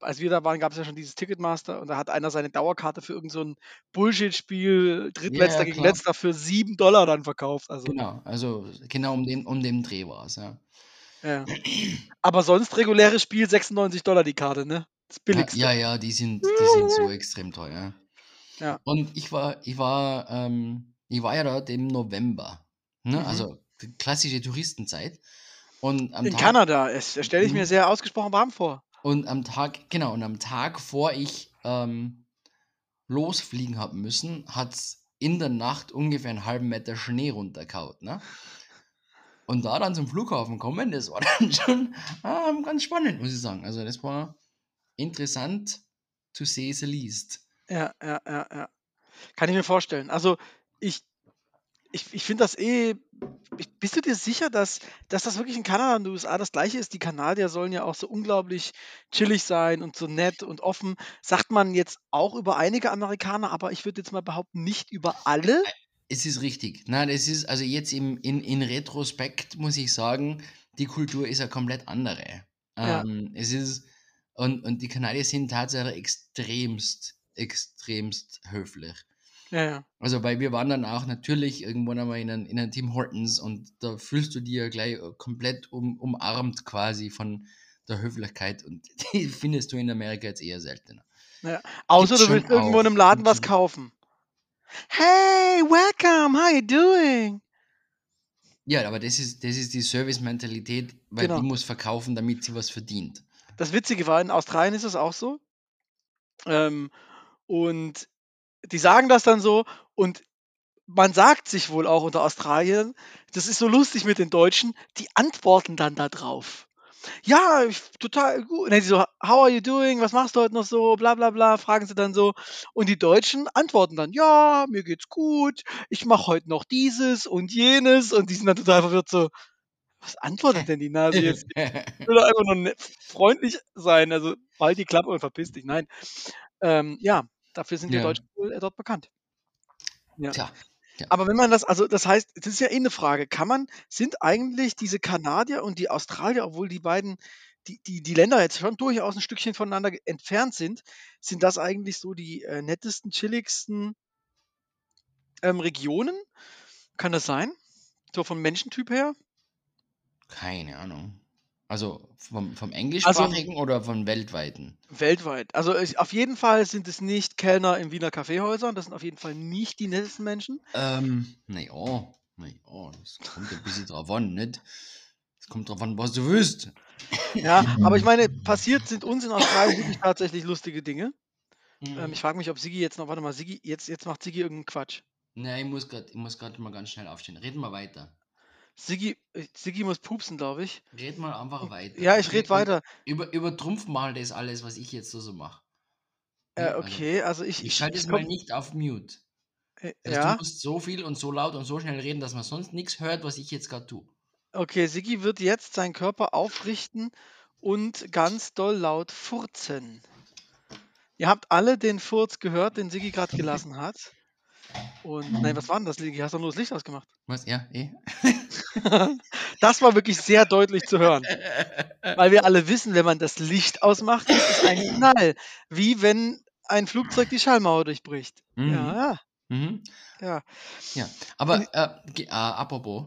als wir da waren, gab es ja schon dieses Ticketmaster und da hat einer seine Dauerkarte für irgendein so ein Bullshit-Spiel, drittletzter ja, gegen klar. letzter, für 7 Dollar dann verkauft. Also, Genau, also genau um den, um den Dreh war es, ja. ja. Aber sonst reguläres Spiel 96 Dollar die Karte, ne? Das billigste. Ja, ja, die sind, die sind so extrem teuer. Ja. Und ich war, ich war, ähm, ich war ja dort im November. Ne? Mhm. Also klassische Touristenzeit. Und am In Tag, Kanada, das stelle ich mir Mhm. sehr ausgesprochen warm vor. Und am Tag, genau, und am Tag, vor ich ähm, losfliegen haben müssen, hat es in der Nacht ungefähr einen halben Meter Schnee runtergehauen. Ne? Und da dann zum Flughafen kommen, das war dann schon ähm, ganz spannend, muss ich sagen. Also das war interessant to say the least. Ja, ja, ja, ja. Kann ich mir vorstellen. Also ich, ich, ich finde das eh. Ich, bist du dir sicher, dass, dass das wirklich in Kanada und den USA das gleiche ist? Die Kanadier sollen ja auch so unglaublich chillig sein und so nett und offen. Sagt man jetzt auch über einige Amerikaner, aber ich würde jetzt mal behaupten, nicht über alle. Es ist richtig. Nein, es ist, also jetzt im, in, in Retrospekt muss ich sagen, die Kultur ist eine komplett andere. Ja. Ähm, es ist, und, und die Kanadier sind tatsächlich extremst, extremst höflich. Ja, ja. Also, weil wir waren dann auch natürlich irgendwann einmal in einem, in einem Tim Hortons und da fühlst du dir gleich äh, komplett um, umarmt quasi von der Höflichkeit und die findest du in Amerika jetzt eher seltener. Außer Gibt's du willst irgendwo in einem Laden was kaufen. Hey, welcome, how you doing? Ja, aber das ist, das ist die Service-Mentalität, weil Genau. die muss verkaufen, damit sie was verdient. Das Witzige war, in Australien ist das auch so. Ähm, und die sagen das dann so und man sagt sich wohl auch unter Australien, das ist so lustig mit den Deutschen, die antworten dann da drauf. Ja, ich, total gut. Und dann so, how are you doing? Was machst du heute noch so? Bla bla bla, fragen sie dann so. Und die Deutschen antworten dann, ja, mir geht's gut, ich mache heute noch dieses und jenes. Und die sind dann total verwirrt so, was antwortet denn die Nase jetzt? Ich will doch einfach nur nett- freundlich sein. Also halt die Klappe und verpiss dich. Nein. Ähm, ja, dafür sind die Ja. Deutschen wohl äh, dort bekannt. Ja. Tja. Aber wenn man das, also das heißt, das ist ja eh eine Frage, kann man, sind eigentlich diese Kanadier und die Australier, obwohl die beiden, die, die, die Länder jetzt schon durchaus ein Stückchen voneinander entfernt sind, sind das eigentlich so die äh, nettesten, chilligsten ähm, Regionen? Kann das sein? So vom Menschentyp her? Keine Ahnung. Also vom, Also vom englischsprachigen oder vom weltweiten? weltweit. Also es, auf jeden Fall sind es nicht Kellner in Wiener Kaffeehäusern, das sind auf jeden Fall nicht die nettesten Menschen. Ähm, naja, naja, das kommt ein bisschen drauf an, nicht? Es kommt drauf an, was du willst. Ja, aber ich meine, passiert sind uns in Australien wirklich tatsächlich lustige Dinge. Mhm. Ähm, ich frage mich, ob Sigi jetzt noch, warte mal, Sigi, jetzt, jetzt macht Sigi irgendeinen Quatsch. Nein, ich muss gerade, ich muss gerade mal ganz schnell aufstehen. Red mal weiter. Sigi, äh, Sigi muss pupsen, glaube ich. Red mal einfach weiter. Ja, ich rede Und weiter. Über, übertrumpf mal das alles, was ich jetzt so, so mache. Äh, okay, also ich. Ich schalte es mal nicht auf Mute. Äh, Also ja, Du musst so viel und so laut und so schnell reden, dass man sonst nichts hört, was ich jetzt gerade tue. okay, Sigi wird jetzt seinen Körper aufrichten und ganz doll laut furzen. Ihr habt alle den Furz gehört, den Sigi gerade gelassen hat. Und, nein, was war denn das, Sigi? Hast du nur das Licht ausgemacht? Was? Ja, eh? Das war wirklich sehr deutlich zu hören. Weil wir alle wissen, wenn man das Licht ausmacht, gibt es einen Knall. Wie wenn ein Flugzeug die Schallmauer durchbricht. Mhm. Ja, Mhm. ja. Ja, aber äh, äh, apropos,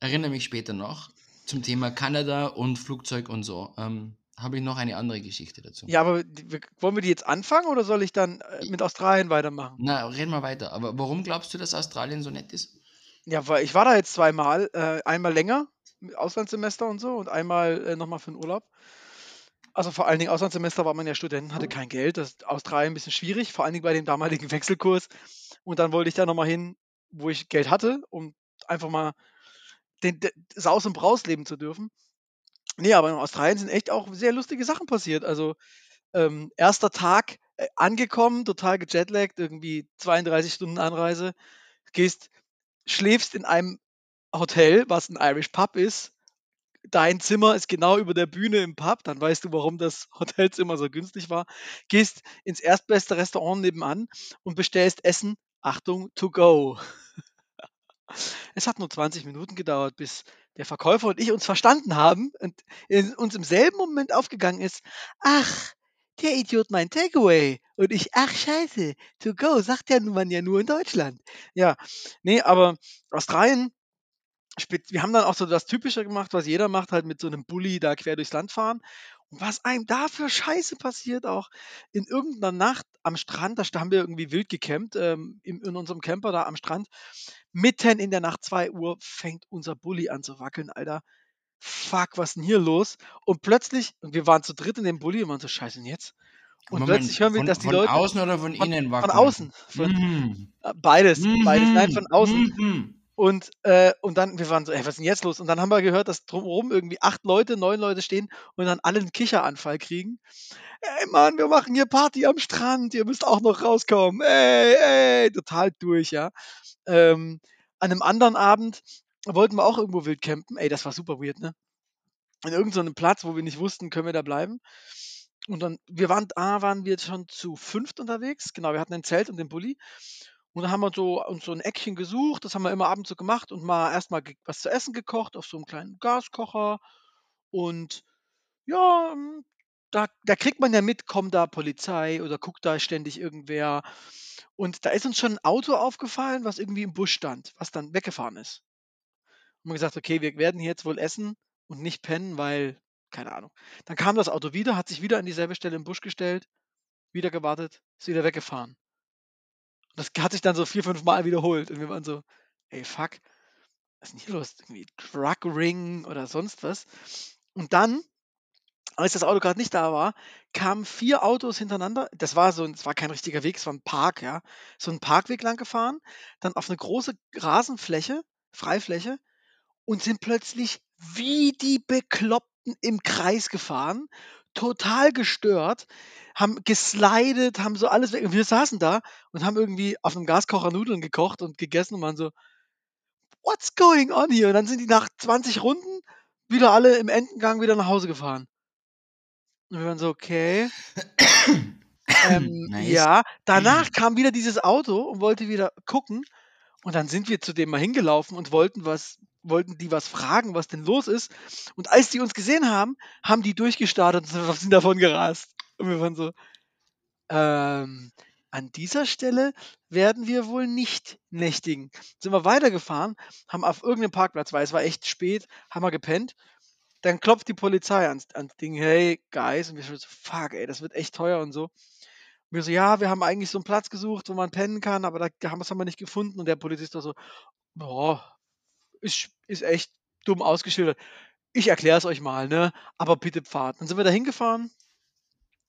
erinnere mich später noch zum Thema Kanada und Flugzeug und so. Ähm, Habe ich noch eine andere Geschichte dazu. Ja, aber wollen wir die jetzt anfangen oder soll ich dann äh, mit Australien weitermachen? Na, reden wir weiter. Aber warum glaubst du, dass Australien so nett ist? Ja, weil ich war da jetzt zweimal, äh, einmal länger, mit Auslandssemester und so, und einmal äh, nochmal für den Urlaub. Also vor allen Dingen Auslandssemester war man ja Student, hatte kein Geld. Das ist Australien ein bisschen schwierig, vor allen Dingen bei dem damaligen Wechselkurs. Und dann wollte ich da nochmal hin, wo ich Geld hatte, um einfach mal den, den Saus und Braus leben zu dürfen. Nee, aber in Australien sind echt auch sehr lustige Sachen passiert. Also ähm, erster Tag äh, angekommen, total gejetlaggt, irgendwie 32 Stunden Anreise. Gehst, schläfst in einem Hotel, was ein Irish Pub ist. Dein Zimmer ist genau über der Bühne im Pub, dann weißt du, warum das Hotelzimmer so günstig war. Gehst ins erstbeste Restaurant nebenan und bestellst Essen, Achtung, to go. Es hat nur 20 Minuten gedauert, bis der Verkäufer und ich uns verstanden haben und uns im selben Moment aufgegangen ist, ach, der Idiot meint Takeaway. Und ich, ach scheiße, to go, sagt ja nun man ja nur in Deutschland. Ja, nee, aber Australien, wir haben dann auch so das Typische gemacht, was jeder macht, halt mit so einem Bulli da quer durchs Land fahren. Und was einem da für Scheiße passiert, auch in irgendeiner Nacht am Strand, da haben wir irgendwie wild gecampt, ähm, in, in unserem Camper da am Strand. Mitten in der Nacht, 2 Uhr, fängt unser Bulli an zu wackeln, Alter. Fuck, was ist denn hier los? Und plötzlich, und wir waren zu dritt in dem Bulli und waren so, scheiße, und jetzt? Und Moment, plötzlich hören wir, von, dass die von Leute. außen oder von, Von, innen von wackeln? außen. Von, äh, Beides, beides. Nein, von außen. Mhm. Und, äh, und dann, wir waren so, ey, was ist denn jetzt los? Und dann haben wir gehört, dass drumherum irgendwie acht Leute, neun Leute stehen und dann alle einen Kicheranfall kriegen. Ey, Mann, wir machen hier Party am Strand, ihr müsst auch noch rauskommen. Ey, ey, total durch, ja. Ähm, an einem anderen Abend wollten wir auch irgendwo wild campen. Ey, das war super weird, ne? An irgendeinem Platz, wo wir nicht wussten, können wir da bleiben. Und dann, wir waren, da waren wir schon zu fünft unterwegs. Genau, wir hatten ein Zelt und den Bulli. Und dann haben wir so, uns so ein Eckchen gesucht, das haben wir immer abends so gemacht und mal erstmal was zu essen gekocht auf so einem kleinen Gaskocher. Und ja, ähm, da, da kriegt man ja mit, kommt da Polizei oder guckt da ständig irgendwer. Und da ist uns schon ein Auto aufgefallen, was irgendwie im Busch stand, was dann weggefahren ist. Wir gesagt, okay, wir werden hier jetzt wohl essen und nicht pennen, weil, keine Ahnung. Dann kam das Auto wieder, hat sich wieder an dieselbe Stelle im Busch gestellt, wieder gewartet, ist wieder weggefahren. Das hat sich dann so vier, fünf Mal wiederholt. Und wir waren so, ey, fuck, was ist denn hier los? Irgendwie Drug Ring oder sonst was. Und dann, als das Auto gerade nicht da war, kamen vier Autos hintereinander. Das war so, es war kein richtiger Weg, es war ein Park, ja. So ein Parkweg lang gefahren, dann auf eine große Rasenfläche, Freifläche und sind plötzlich wie die Bekloppten im Kreis gefahren, total gestört, haben geslidet, haben so alles weg. Und wir saßen da und haben irgendwie auf einem Gaskocher Nudeln gekocht und gegessen und waren so, what's going on here? Und dann sind die nach 20 Runden wieder alle im Endengang wieder nach Hause gefahren. Und wir waren so, okay. ähm, Nice. ja, danach kam wieder dieses Auto und wollte wieder gucken. Und dann sind wir zu dem mal hingelaufen und wollten was, wollten die was fragen, was denn los ist. Und als die uns gesehen haben, haben die durchgestartet und sind davon gerast. Und wir waren so, ähm, an dieser Stelle werden wir wohl nicht nächtigen. Sind wir weitergefahren, haben auf irgendeinem Parkplatz, weil es war echt spät, haben wir gepennt. Dann klopft die Polizei ans, ans Ding, hey, Guys, und wir so, fuck, ey, das wird echt teuer und so. Und wir so, ja, wir haben eigentlich so einen Platz gesucht, wo man pennen kann, aber da haben, das haben wir nicht gefunden. Und der Polizist war so, boah, ist, ist echt dumm ausgeschildert. Ich erkläre es euch mal, ne? Aber bitte Pfad. Dann sind wir da hingefahren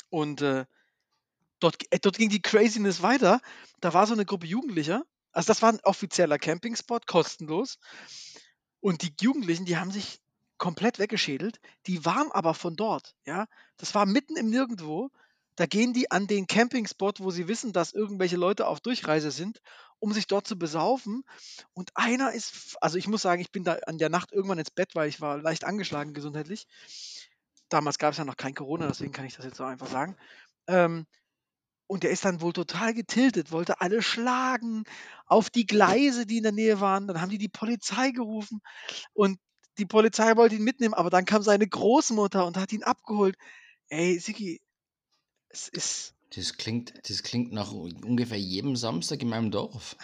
und äh, dort, äh, dort ging die Craziness weiter. Da war so eine Gruppe Jugendlicher. Also das war ein offizieller Campingspot, kostenlos. Und die Jugendlichen, die haben sich komplett weggeschädelt. Die waren aber von dort, ja. Das war mitten im Nirgendwo. Da gehen die an den Campingspot, wo sie wissen, dass irgendwelche Leute auf Durchreise sind, um sich dort zu besaufen. Und einer ist, also ich muss sagen, ich bin da an der Nacht irgendwann ins Bett, weil ich war leicht angeschlagen gesundheitlich. Damals gab es ja noch kein Corona, deswegen kann ich das jetzt so einfach sagen. Ähm, und der ist dann wohl total getiltet, wollte alle schlagen auf die Gleise, die in der Nähe waren. Dann haben die die Polizei gerufen und die Polizei wollte ihn mitnehmen, aber dann kam seine Großmutter und hat ihn abgeholt. Ey, Siki, es ist. Das klingt, das klingt nach ungefähr jedem Samstag in meinem Dorf.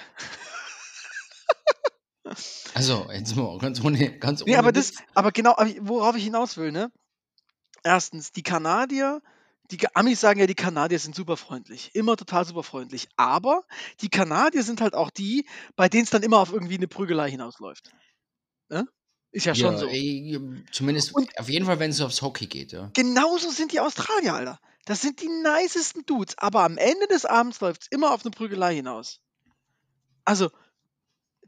Also, jetzt mal ganz ohne, ganz Nee, ohne aber das, aber genau, worauf ich hinaus will, ne? Erstens, die Kanadier, die Amis sagen ja, die Kanadier sind super freundlich, immer total super freundlich. Aber die Kanadier sind halt auch die, bei denen es dann immer auf irgendwie eine Prügelei hinausläuft. Ne? Ist ja schon Ja, so. ey, zumindest Und- auf jeden Fall, wenn es aufs Hockey geht, ja. Genauso sind die Australier, Alter. Das sind die nicesten Dudes. Aber am Ende des Abends läuft es immer auf eine Prügelei hinaus. Also,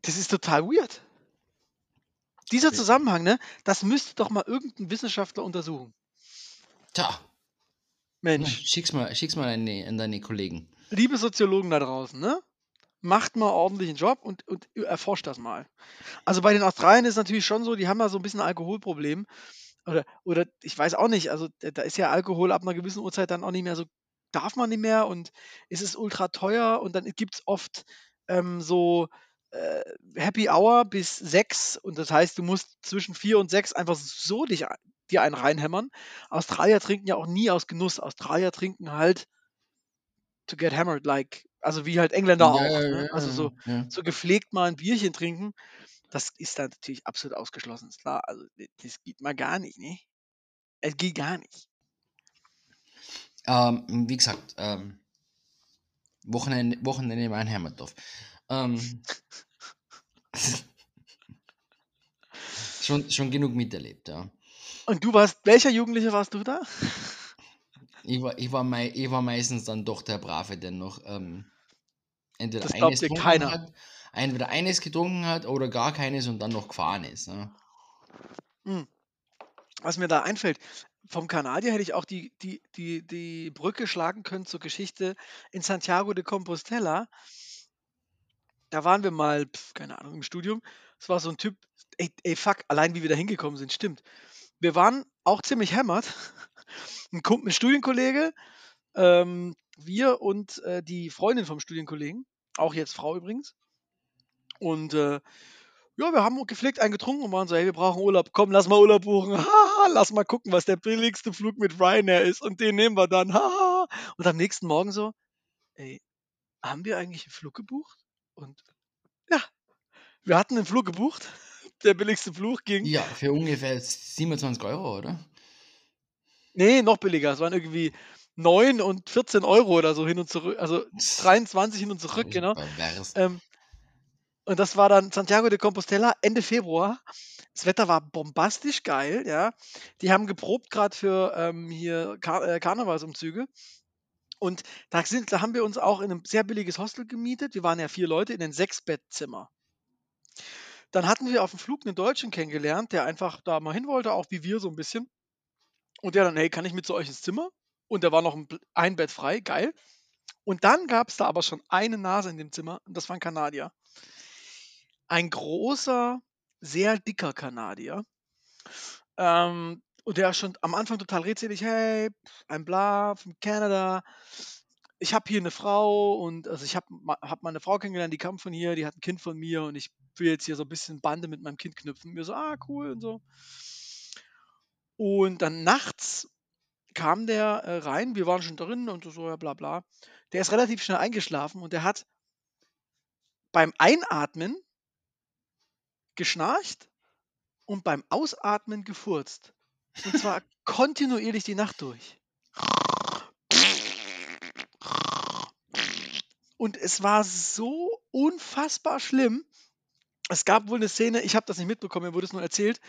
das ist total weird. Dieser. Zusammenhang, ne, das müsste doch mal irgendein Wissenschaftler untersuchen. Tja, Mensch, schick's mal, schick's mal an, an deine Kollegen. liebe Soziologen da draußen, ne? Macht mal ordentlichen Job und, und erforscht das mal. Also bei den Australiern ist natürlich schon so, die haben da so ein bisschen ein Alkoholproblem. Oder, oder ich weiß auch nicht, also da ist ja Alkohol ab einer gewissen Uhrzeit dann auch nicht mehr so, darf man nicht mehr und es ist ultra teuer und dann gibt es oft ähm, so äh, Happy Hour bis sechs und das heißt, du musst zwischen vier und sechs einfach so dich, dir einen reinhämmern. Australier trinken ja auch nie aus Genuss. Australier trinken halt to get hammered, like, also wie halt Engländer auch. Ja, Ne? ja, Also so, ja. so gepflegt mal ein Bierchen trinken, das ist dann natürlich absolut ausgeschlossen, ist klar. Also das geht mal gar nicht, ne? Es geht gar nicht. Ähm, wie gesagt, ähm, Wochenende, Wochenende in Heimatdorf. Ähm, schon, schon genug miterlebt, ja. Und du warst, welcher Jugendliche warst du da? Ich war, ich war, mei, ich war meistens dann doch der Brave, der noch ähm, entweder Das eines dir keiner. hat, entweder eines getrunken hat oder gar keines und dann noch gefahren ist. Ne? Hm. Was mir da einfällt, vom Kanadier hätte ich auch die, die, die, die Brücke schlagen können zur Geschichte in Santiago de Compostela. Da waren wir mal, pf, keine Ahnung, im Studium. Es war so ein Typ, ey, ey, fuck, allein wie wir da hingekommen sind, stimmt. Wir waren auch ziemlich hämmert. Ein, ein Studienkollege, ähm, wir und äh, die Freundin vom Studienkollegen, auch jetzt Frau übrigens. Und äh, ja, wir haben gepflegt einen getrunken und waren so, hey, wir brauchen Urlaub. Komm, lass mal Urlaub buchen. Haha, lass mal gucken, was der billigste Flug mit Ryanair ist. Und den nehmen wir dann. Haha. Und am nächsten Morgen so, ey, haben wir eigentlich einen Flug gebucht? Und ja, wir hatten einen Flug gebucht. Der billigste Flug ging. Ja, für ungefähr 27 Euro, oder? Nee, noch billiger. Es waren irgendwie 9 und 14 Euro oder so hin und zurück. Also 23 hin und zurück, genau. Ähm, und das war dann Santiago de Compostela Ende Februar. Das Wetter war bombastisch geil, ja. Die haben geprobt gerade für ähm, hier Kar äh, Karnevalsumzüge. Und da, sind, da haben wir uns auch in einem sehr billiges Hostel gemietet. Wir waren ja vier Leute in ein Sechsbettzimmer. Dann hatten wir auf dem Flug einen Deutschen kennengelernt, der einfach da mal hin wollte, auch wie wir so ein bisschen. Und der dann, hey, kann ich mit zu euch ins Zimmer? Und da war noch ein, ein Bett frei, geil. Und dann gab es da aber schon eine Nase in dem Zimmer und das war ein Kanadier. Ein großer, sehr dicker Kanadier. Ähm, und der schon am Anfang total redselig, hey, ein Bla von Kanada. Ich habe hier eine Frau und also ich habe hab meine Frau kennengelernt, die kam von hier, die hat ein Kind von mir und ich will jetzt hier so ein bisschen Bande mit meinem Kind knüpfen. Mir so, ah, cool und so. Und dann nachts kam der äh, rein, wir waren schon drin und so, ja, bla bla. Der ist relativ schnell eingeschlafen und der hat beim Einatmen geschnarcht und beim Ausatmen gefurzt. Und zwar kontinuierlich die Nacht durch. Und es war so unfassbar schlimm. Es gab wohl eine Szene, ich habe das nicht mitbekommen, mir wurde es nur erzählt.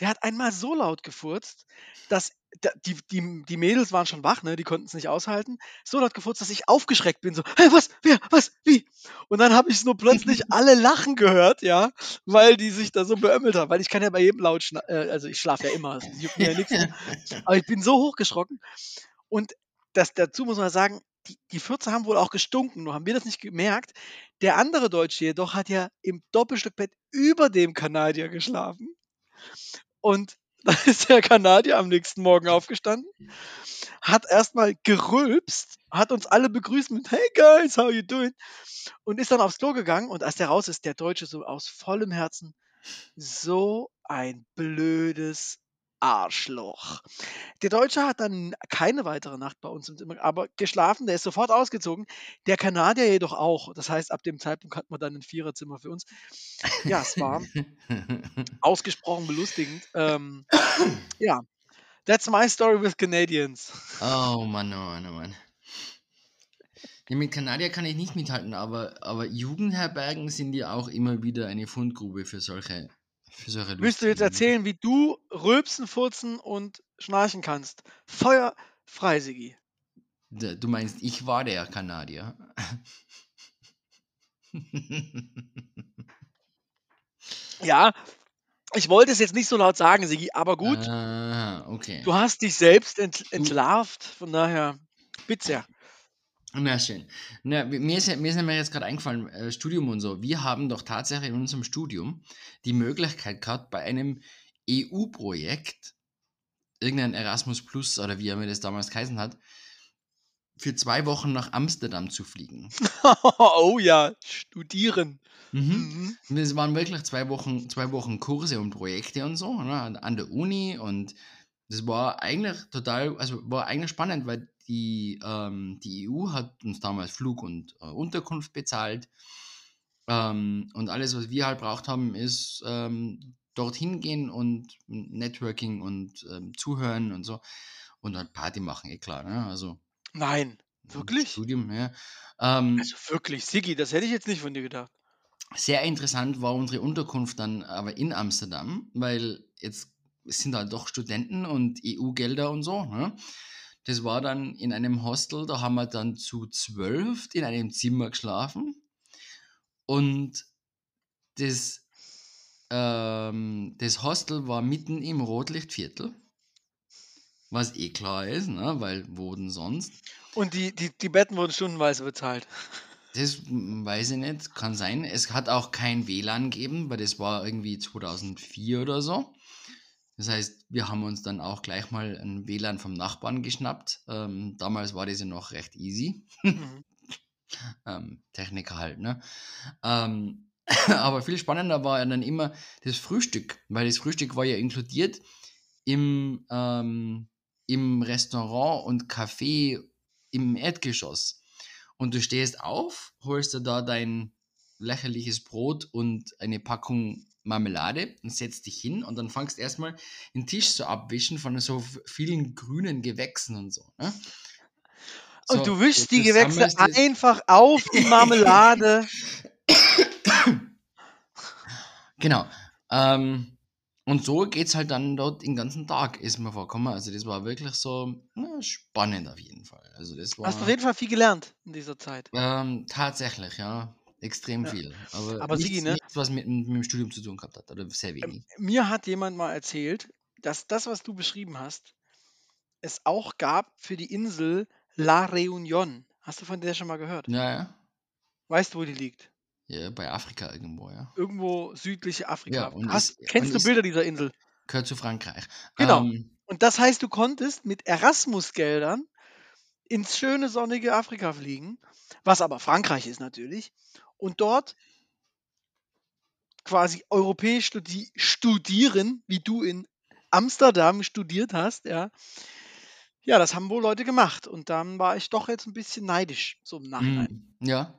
Der hat einmal so laut gefurzt, dass da- die, die, die Mädels waren schon wach, ne? Die konnten es nicht aushalten. So laut gefurzt, dass ich aufgeschreckt bin. So, hey, was, wer, was, wie? Und dann habe ich nur plötzlich alle lachen gehört, ja, weil die sich da so beömmelt haben. Weil ich kann ja bei jedem laut, äh, also ich schlafe ja immer, juckt mir ja nichts. Aber ich bin so hochgeschrocken. Und das, dazu muss man sagen, die, die Fürze haben wohl auch gestunken, nur haben wir das nicht gemerkt. Der andere Deutsche jedoch hat ja im Doppelstückbett über dem Kanadier geschlafen. Und dann ist der Kanadier am nächsten Morgen aufgestanden, hat erstmal gerülpst, hat uns alle begrüßt mit Hey guys, how you doing? Und ist dann aufs Klo gegangen und als der raus ist, der Deutsche so aus vollem Herzen, so ein blödes Arschloch. Der Deutsche hat dann keine weitere Nacht bei uns im Zimmer, aber geschlafen, der ist sofort ausgezogen. Der Kanadier jedoch auch. Das heißt, ab dem Zeitpunkt hatten wir dann ein Viererzimmer für uns. Ja, es war ausgesprochen belustigend. Ähm, ja, that's my story with Canadians. oh Mann, oh Mann, oh Mann. Ja, mit Kanadier kann ich nicht mithalten, aber, aber Jugendherbergen sind ja auch immer wieder eine Fundgrube für solche, Willst du jetzt lustigen- erzählen, wie du rülpsen, furzen und schnarchen kannst? Feuer frei, Sigi. Du meinst, ich war der Kanadier. Ja, ich wollte es jetzt nicht so laut sagen, Sigi, aber gut. Ah, okay. Du hast dich selbst ent entlarvt, von daher, bitte sehr. Na schön. Na, mir, ist, mir ist nämlich jetzt gerade eingefallen, äh, Studium und so. Wir haben doch tatsächlich in unserem Studium die Möglichkeit gehabt, bei einem EU-Projekt, irgendein Erasmus Plus oder wie er mir das damals geheißen hat, für zwei Wochen nach Amsterdam zu fliegen. oh ja, studieren. Mhm. Mhm. Es waren wirklich zwei Wochen, zwei Wochen Kurse und Projekte und so ne, an- an der Uni und das war eigentlich total, also war eigentlich spannend, weil die, ähm, die EU hat uns damals Flug und äh, Unterkunft bezahlt ähm, und alles, was wir halt braucht haben, ist ähm, dorthin gehen und Networking und ähm, zuhören und so und halt Party machen, eh klar, ne? also Nein, wirklich? Studium, ja. Ähm, Also wirklich, Sigi, das hätte ich jetzt nicht von dir gedacht. Sehr interessant war unsere Unterkunft dann aber in Amsterdam, weil jetzt sind halt doch Studenten und EU-Gelder und so. Ne? Das war dann in einem Hostel, da haben wir dann zu zwölf in einem Zimmer geschlafen. Und das, ähm, das Hostel war mitten im Rotlichtviertel. Was eh klar ist, ne? weil wo denn sonst? Und die, die, die Betten wurden stundenweise bezahlt. Das weiß ich nicht, kann sein. Es hat auch kein WLAN gegeben, weil das war irgendwie 2004 oder so. Das heißt, wir haben uns dann auch gleich mal ein WLAN vom Nachbarn geschnappt. Ähm, damals war das ja noch recht easy. Mhm. ähm, Techniker halt, ne? Ähm, aber viel spannender war ja dann immer das Frühstück, weil das Frühstück war ja inkludiert im, ähm, im Restaurant und Café im Erdgeschoss. Und du stehst auf, holst dir da dein lächerliches Brot und eine Packung Marmelade und setzt dich hin und dann fangst erstmal den Tisch so abwischen von so vielen grünen Gewächsen und so. Ne? So, Und du wischst die du Gewächse einfach auf die Marmelade. Genau. Ähm, und so geht es halt dann dort den ganzen Tag, ist mir vorgekommen. Also das war wirklich so na, spannend auf jeden Fall. Also das war Hast auf jeden Fall viel gelernt in dieser Zeit. ähm, tatsächlich, ja, extrem Ja. viel. Aber, Aber nichts, Sigi, ne? nichts, was mit, mit dem Studium zu tun gehabt hat, oder sehr Ähm, wenig. Mir hat jemand mal erzählt, dass das, was du beschrieben hast, es auch gab für die Insel La Réunion. Hast du von der schon mal gehört? Ja, ja. Weißt du, wo die liegt? Ja, bei Afrika irgendwo, ja. Irgendwo südliche Afrika. Ja, und Hast, ist- kennst und du Bilder dieser Insel? Gehört zu Frankreich. Genau. Ähm, Und das heißt, du konntest mit Erasmus-Geldern ins schöne sonnige Afrika fliegen, was aber Frankreich ist natürlich, und dort quasi europäisch studi studieren, wie du in Amsterdam studiert hast, ja. Ja, das haben wohl Leute gemacht und dann war ich doch jetzt ein bisschen neidisch, so im Nachhinein. Mm, Ja.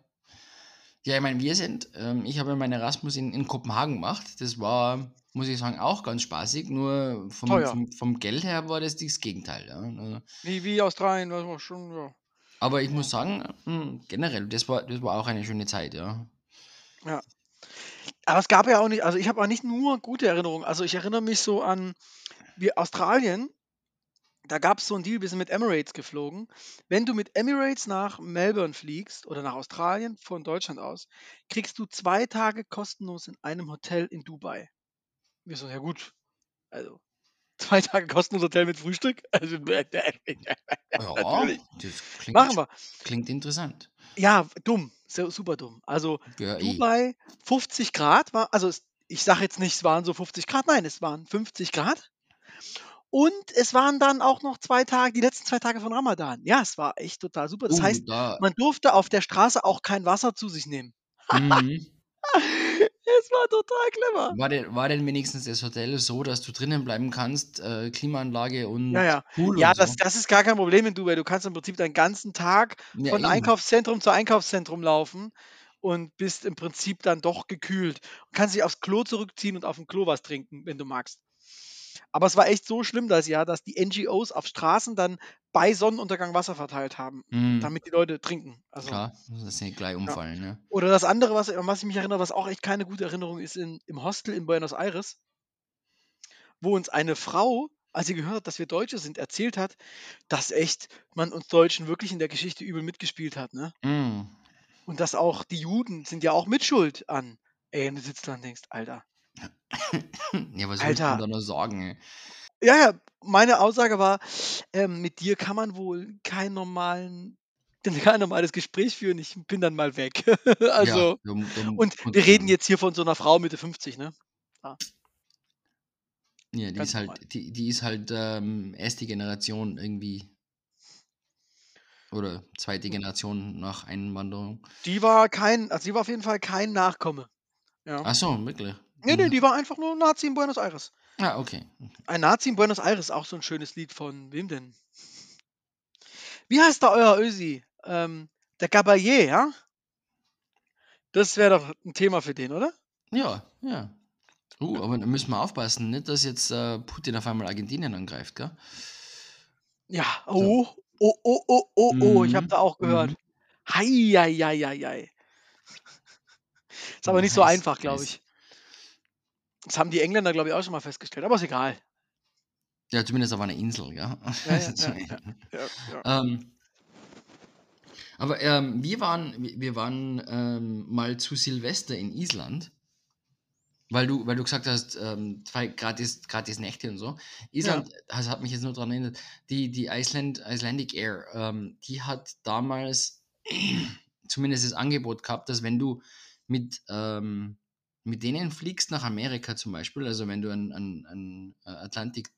Ja, ich meine, wir sind, ähm, ich habe meinen Erasmus in, in Kopenhagen gemacht. Das war, muss ich sagen, auch ganz spaßig. Nur vom, vom, vom Geld her war das das Gegenteil. Ja. Also, Wie, wie Australien, was war schon, ja. Aber ich muss sagen, mm, generell, das war, das war auch eine schöne Zeit, ja. Aber es gab ja auch nicht, also ich habe auch nicht nur gute Erinnerungen. Also ich erinnere mich so an wie Australien, da gab es so einen Deal, wir sind mit Emirates geflogen. Wenn du mit Emirates nach Melbourne fliegst oder nach Australien von Deutschland aus, kriegst du zwei Tage kostenlos in einem Hotel in Dubai. Wir so, ja gut. Also, zwei Tage kostenlos Hotel mit Frühstück? Also, Ja, Natürlich. das klingt, machen wir. klingt interessant. Ja, dumm. Super dumm. Also, Ja, eh. Dubai 50 Grad war, also ich sage jetzt nicht, es waren so 50 Grad, nein, es waren 50 Grad. Und es waren dann auch noch zwei Tage, die letzten zwei Tage von Ramadan. Ja, es war echt total super. Das Oh, heißt, da, man durfte auf der Straße auch kein Wasser zu sich nehmen. mhm. Es war total clever. war, denn, war denn wenigstens das Hotel so, dass du drinnen bleiben kannst, äh, Klimaanlage und Ja, ja. Pool Ja, das, so? das ist gar kein Problem in Dubai. Du kannst im Prinzip deinen ganzen Tag Ja, von eben. Einkaufszentrum zu Einkaufszentrum laufen und bist im Prinzip dann doch gekühlt. Du kannst dich aufs Klo zurückziehen und auf dem Klo was trinken, wenn du magst. Aber es war echt so schlimm das Jahr, dass die NGOs auf Straßen dann bei Sonnenuntergang Wasser verteilt haben, Mhm. damit die Leute trinken. Also, Klar, das ist nicht gleich umfallen, ne? oder das andere, was, an was ich mich erinnere, was auch echt keine gute Erinnerung ist, in, im Hostel in Buenos Aires, wo uns eine Frau, als sie gehört hat, dass wir Deutsche sind, erzählt hat, dass echt man uns Deutschen wirklich in der Geschichte übel mitgespielt hat. Ne? Mhm. Und dass auch die Juden sind ja auch mitschuld an. Ey, und du sitzt da und denkst, Alter. Ja, was du Alter. denn da noch sagen? ey? Ja, ja, meine Aussage war, ähm, mit dir kann man wohl keinen normalen, kein normales Gespräch führen. Ich bin dann mal weg. also, ja, dumm, dumm, und wir reden jetzt hier von so einer Frau Mitte 50, ne? Ja, die ganz ist halt, die, die ist halt ähm, erste Generation irgendwie. Oder zweite Generation nach Einwanderung. Die war kein, also die war auf jeden Fall kein Nachkomme. Ja. Ach so, wirklich. Nee, nee, Mhm. die war einfach nur Nazi in Buenos Aires. Ah, okay. Ein Nazi in Buenos Aires, auch so ein schönes Lied von wem denn? Wie heißt da euer Ösi? Ähm, der Caballé, ja? Das wäre doch ein Thema für den, oder? Ja, ja. Uh, aber da müssen wir aufpassen, nicht, dass jetzt äh, Putin auf einmal Argentinien angreift, gell? Ja. Oh, oh, oh, oh, oh, oh. Ich habe Mhm, da auch gehört. mhm. Hei, hei, hei, hei. Ist aber Oh, nicht so heiß, einfach, glaube ich. Das haben die Engländer, glaube ich, auch schon mal festgestellt. Aber ist egal. Ja, zumindest auf einer Insel? Ja, ja, ja. Ähm, aber ähm, wir waren, wir wir waren ähm, mal zu Silvester in Island, weil du, weil du gesagt hast, ähm, zwei gratis, gratis Nächte und so. Island, das hat mich jetzt nur daran erinnert, die, die Iceland, Icelandic Air, ähm, die hat damals zumindest das Angebot gehabt, dass wenn du mit, ähm, mit denen fliegst nach Amerika zum Beispiel, also wenn du einen, einen, einen äh, Atlantik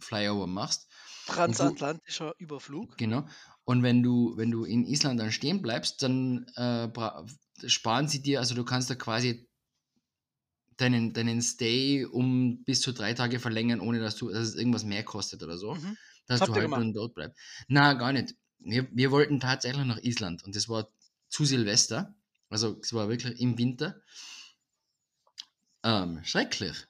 Flyover machst, Transatlantischer Überflug. Genau. Und wenn du, wenn du in Island dann stehen bleibst, dann äh, sparen sie dir, also du kannst da quasi deinen, deinen Stay um bis zu drei Tage verlängern, ohne dass du, dass es irgendwas mehr kostet oder so. Mhm. Dass Habt du halt dann dort bleibst. Na, gar nicht. Wir, wir wollten tatsächlich nach Island und das war zu Silvester. Also es war wirklich im Winter. Ähm, schrecklich.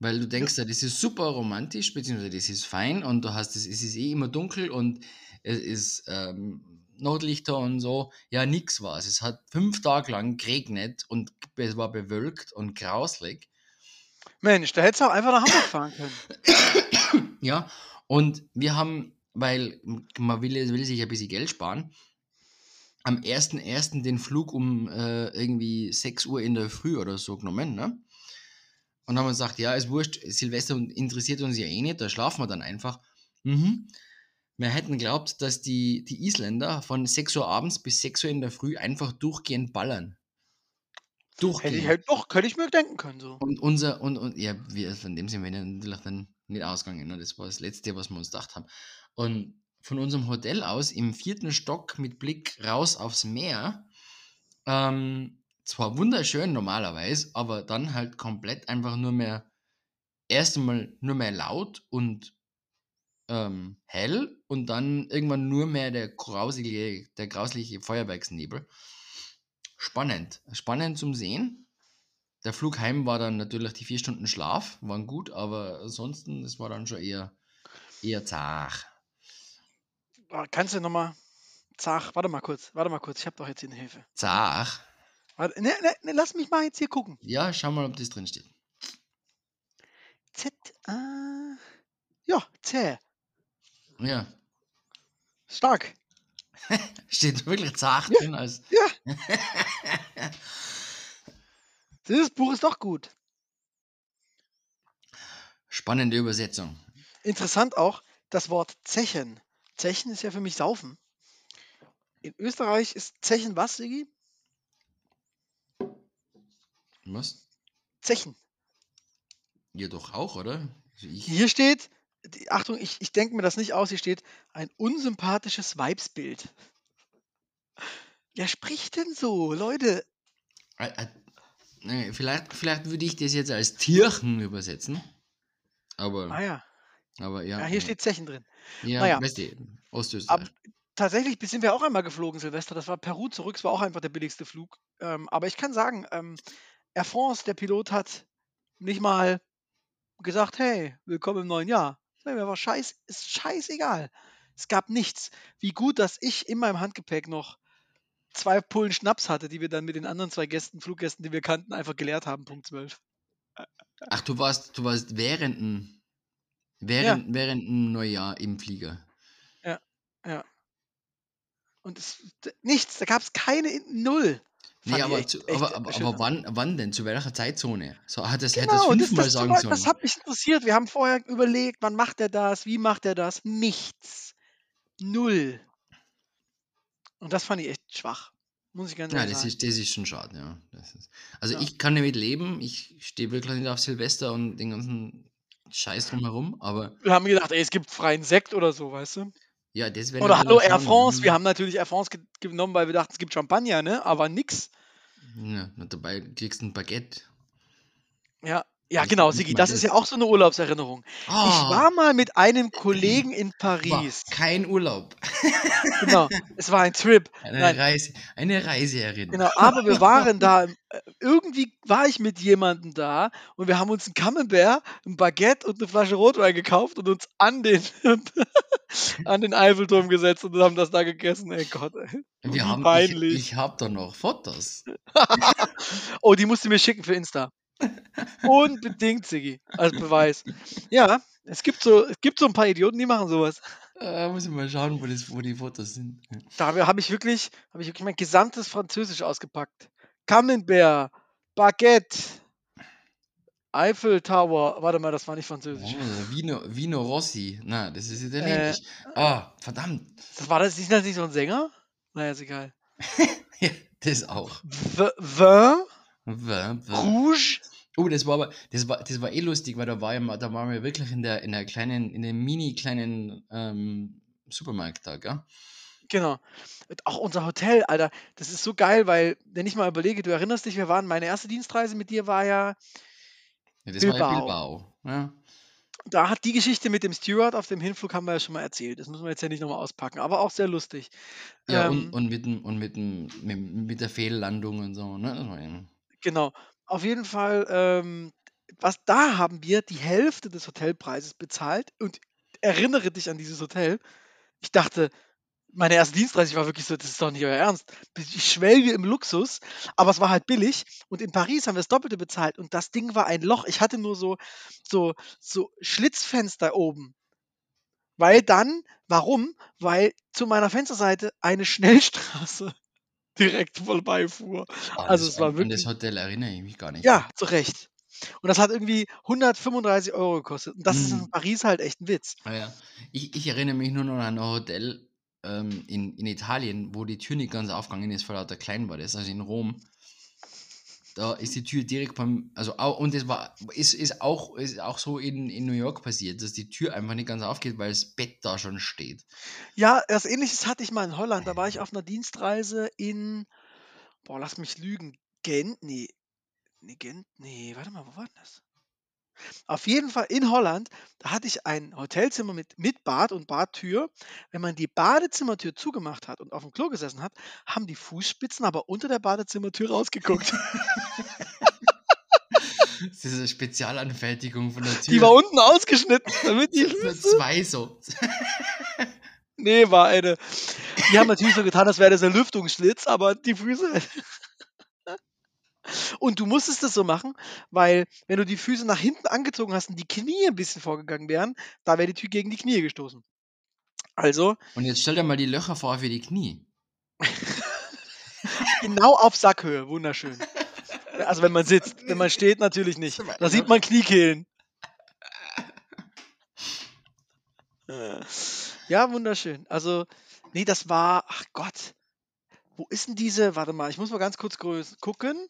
Weil du denkst, ja, das ist super romantisch, beziehungsweise das ist fein und du hast es, es ist eh immer dunkel und es ist ähm, Nordlichter und so. Ja, nix war es. Es hat fünf Tage lang geregnet und es war bewölkt und grauslig. Mensch, da hättest du auch einfach nach Hamburg fahren können. Ja, und wir haben, weil man will, will sich ein bisschen Geld sparen, am 1.1. den Flug um äh, irgendwie 6 Uhr in der Früh oder so genommen, ne? Und haben wir gesagt, ja, ist wurscht, Silvester interessiert uns ja eh nicht, da schlafen wir dann einfach. Mhm. Wir hätten glaubt, dass die, die Isländer von 6 Uhr abends bis 6 Uhr in der Früh einfach durchgehend ballern. Hätte Durchgehend. ich halt doch, könnte ich mir denken können so. Und unser, und, und ja, wir, von dem sind wir natürlich dann nicht ausgegangen. Ne? Das war das Letzte, was wir uns gedacht haben. Und von unserem Hotel aus im vierten Stock mit Blick raus aufs Meer, ähm, zwar wunderschön normalerweise, aber dann halt komplett einfach nur mehr, erst einmal nur mehr laut und ähm, hell und dann irgendwann nur mehr der grausige, der grausliche Feuerwerksnebel. Spannend. Spannend zum Sehen. Der Flug heim war dann natürlich die vier Stunden Schlaf, waren gut, aber ansonsten, das war dann schon eher, eher zart. Ah, Kannst du nochmal. Zach, warte mal kurz, warte mal kurz, ich habe doch jetzt hier eine Hilfe. Zart? Warte, ne, ne, ne, lass mich mal jetzt hier gucken. Ja, schau mal, ob das drin steht. Z, A. Ja, zäh. Ja, Stark. steht wirklich zart Ja. drin als. Ja, dieses Buch ist doch gut. Spannende Übersetzung. Interessant auch das Wort Zechen. Zechen ist ja für mich Saufen. In Österreich ist Zechen was, Sigi? Was? Zechen. Ihr doch auch, oder? Also Hier steht, die, Achtung, ich, ich denke mir das nicht aus, hier steht ein unsympathisches Weibsbild. Wer spricht denn so, Leute? Äh, äh, nee, vielleicht, vielleicht würde ich das jetzt als Tierchen übersetzen. Aber, Ah ja, aber ja. ja hier steht Zechen drin. Ja, naja. Ostösterreich. tatsächlich sind wir auch einmal geflogen, Silvester. Das war Peru zurück, es war auch einfach der billigste Flug. Ähm, aber ich kann sagen, ähm, Air France, der Pilot, hat nicht mal gesagt, hey, willkommen im neuen Jahr. Mir war scheiß, ist scheißegal. Es gab nichts. Wie gut, dass ich in meinem Handgepäck noch zwei Pullen Schnaps hatte, die wir dann mit den anderen zwei Gästen, Fluggästen, die wir kannten, einfach geleert haben, Punkt 12. Ach, du warst, du warst während dem, während, während dem Neujahr im Flieger. Ja. Und es, nichts, da gab es keine, in- null. Nee, aber, echt- zu, echt aber, aber, aber wann, wann denn? Zu welcher Zeitzone? So, hat das, hätte Genau, das das, fünfmal das, sagen sollen. das hat mich interessiert. Wir haben vorher überlegt, wann macht er das, wie macht er das? Nichts. Null. Und das fand ich echt schwach. Muss ich ganz Ja, ehrlich das sagen. ist, das ist schon schade, ja. Ist, also Ja. ich kann damit leben, ich stehe wirklich nicht auf Silvester und den ganzen Scheiß drumherum, aber Wir haben gedacht, ey, es gibt freien Sekt oder so, weißt du? ja, das wäre Oder hallo Air France. Wir hm, haben natürlich Air France ge genommen, weil wir dachten, es gibt Champagner, ne? Aber nix. Ja, und dabei kriegst du ein Baguette. Ja, ja, genau, Sigi, das ist ja auch so eine Urlaubserinnerung. Ich Ah, war mal mit einem Kollegen in Paris. kein Urlaub. Genau, es war ein Trip. Eine Nein, Reise, eine Reiseerinnerung. Genau, aber wir waren da, äh, irgendwie war ich mit jemandem da und wir haben uns ein Camembert, ein Baguette und eine Flasche Rotwein gekauft und uns an den, an den Eiffelturm gesetzt und haben das da gegessen. Ey Gott, ey. Wir haben, ich, peinlich. ich habe da noch Fotos. oh, die musst du mir schicken für Insta. Unbedingt, Siggi, als Beweis. Ja, es gibt so, es gibt so ein paar Idioten, die machen sowas. Äh, muss ich mal schauen, wo, das, wo die Fotos sind. Da habe ich wirklich, habe ich wirklich mein gesamtes Französisch ausgepackt. Camembert, Baguette, Eiffel Tower. Warte mal, das war nicht Französisch. Oh, Vino, Vino Rossi. Na, das ist Äh, italienisch. Ah, verdammt. das war das, ist das nicht so ein Sänger? Naja, ist egal. Ja, das auch. V Vin. Rouge. Oh, das war aber, das war, das war eh lustig, weil da war ja, da waren wir wirklich in der, in der kleinen, in dem mini kleinen ähm, Supermarkt da, gell? Genau. Auch unser Hotel, Alter, das ist so geil, weil, wenn ich mal überlege, du erinnerst dich, wir waren, meine erste Dienstreise mit dir war ja, Ja, das war ja Bilbao. Bilbao. Ja. da hat die Geschichte mit dem Steward auf dem Hinflug haben wir ja schon mal erzählt. Das müssen wir jetzt ja nicht nochmal auspacken, aber auch sehr lustig. Ja, Ähm, und, und, mit, dem, und mit, dem, mit, mit der Fehllandung und so, ne? Genau. Auf jeden Fall, ähm, was da haben wir die Hälfte des Hotelpreises bezahlt und erinnere dich an dieses Hotel. Ich dachte, meine erste Dienstreise, war wirklich so, das ist doch nicht euer Ernst. Ich schwelge im Luxus, aber es war halt billig. Und in Paris haben wir das Doppelte bezahlt und das Ding war ein Loch. Ich hatte nur so, so, so Schlitzfenster oben. Weil dann, warum? Weil zu meiner Fensterseite eine Schnellstraße direkt vorbeifuhr. Ah, Also es war an, an das wirklich. Hotel erinnere ich mich gar nicht. Ja, zu Recht. Und das hat irgendwie 135 Euro gekostet. Und das ist in Mhm. Paris halt echt ein Witz. Ah ja. Ich, ich erinnere mich nur noch an ein Hotel ähm, in, in Italien, wo die Tür nicht ganz aufgegangen ist, weil lauter klein war das, also in Rom. Da ist die Tür direkt beim, also auch, und es war, ist, ist auch, ist auch so in, in New York passiert, dass die Tür einfach nicht ganz aufgeht, weil das Bett da schon steht. Ja, das Ähnliches hatte ich mal in Holland. Da war ich auf einer Dienstreise in, boah, lass mich lügen, Gent? Nee, nee, Gent? Nee, warte mal, wo war denn das? Auf jeden Fall in Holland, da hatte ich ein Hotelzimmer mit, mit Bad und Badtür. Wenn man die Badezimmertür zugemacht hat und auf dem Klo gesessen hat, haben die Fußspitzen aber unter der Badezimmertür rausgeguckt. Das ist eine Spezialanfertigung von der Die war Tür. unten ausgeschnitten, damit die Füße. zwei so. Nee, war eine. Die haben natürlich so getan, als wäre das ein Lüftungsschlitz, aber die Füße. Und du musstest das so machen, weil wenn du die Füße nach hinten angezogen hast und die Knie ein bisschen vorgegangen wären, da wäre die Tür gegen die Knie gestoßen. Also Und jetzt stell dir mal die Löcher vor für die Knie. genau auf Sackhöhe, wunderschön. Also wenn man sitzt, wenn man steht natürlich nicht. Da sieht man Kniekehlen. Ja, wunderschön. Also, nee, das war, ach Gott, wo ist denn diese, warte mal, ich muss mal ganz kurz gucken.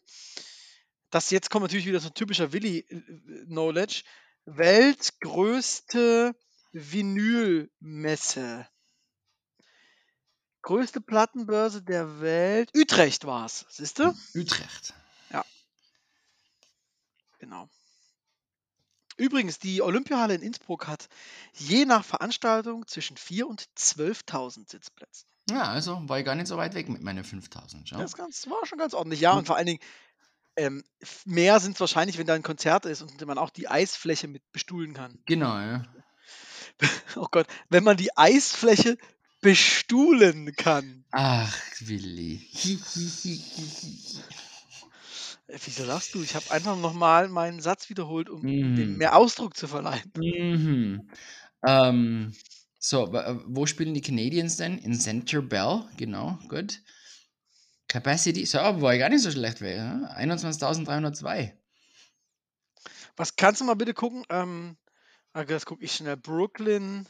Das jetzt kommt natürlich wieder so ein typischer Willi-Knowledge. Weltgrößte Vinylmesse. Größte Plattenbörse der Welt. Utrecht war es, siehst du? Utrecht. Genau. Übrigens, die Olympiahalle in Innsbruck hat je nach Veranstaltung zwischen 4.000 und 12.000 Sitzplätze. Ja, also war ich gar nicht so weit weg mit meinen 5000. Schau. Das, ganz, war schon ganz ordentlich. Ja, und vor allen Dingen, ähm, mehr sind es wahrscheinlich, wenn da ein Konzert ist und man auch die Eisfläche mit bestuhlen kann. Genau, ja. Oh Gott, wenn man die Eisfläche bestuhlen kann. Ach, Willi. Äh, Wieso lachst du? Ich habe einfach nochmal meinen Satz wiederholt, um Mhm. mehr Ausdruck zu verleihen. Mhm. Ähm, so, äh, wo spielen die Canadiens denn? In Center Bell, genau, gut. Capacity, so, ich gar nicht so schlecht, ja? 21.302. Was kannst du mal bitte gucken? Ähm, ah, das gucke ich schnell. Brooklyn.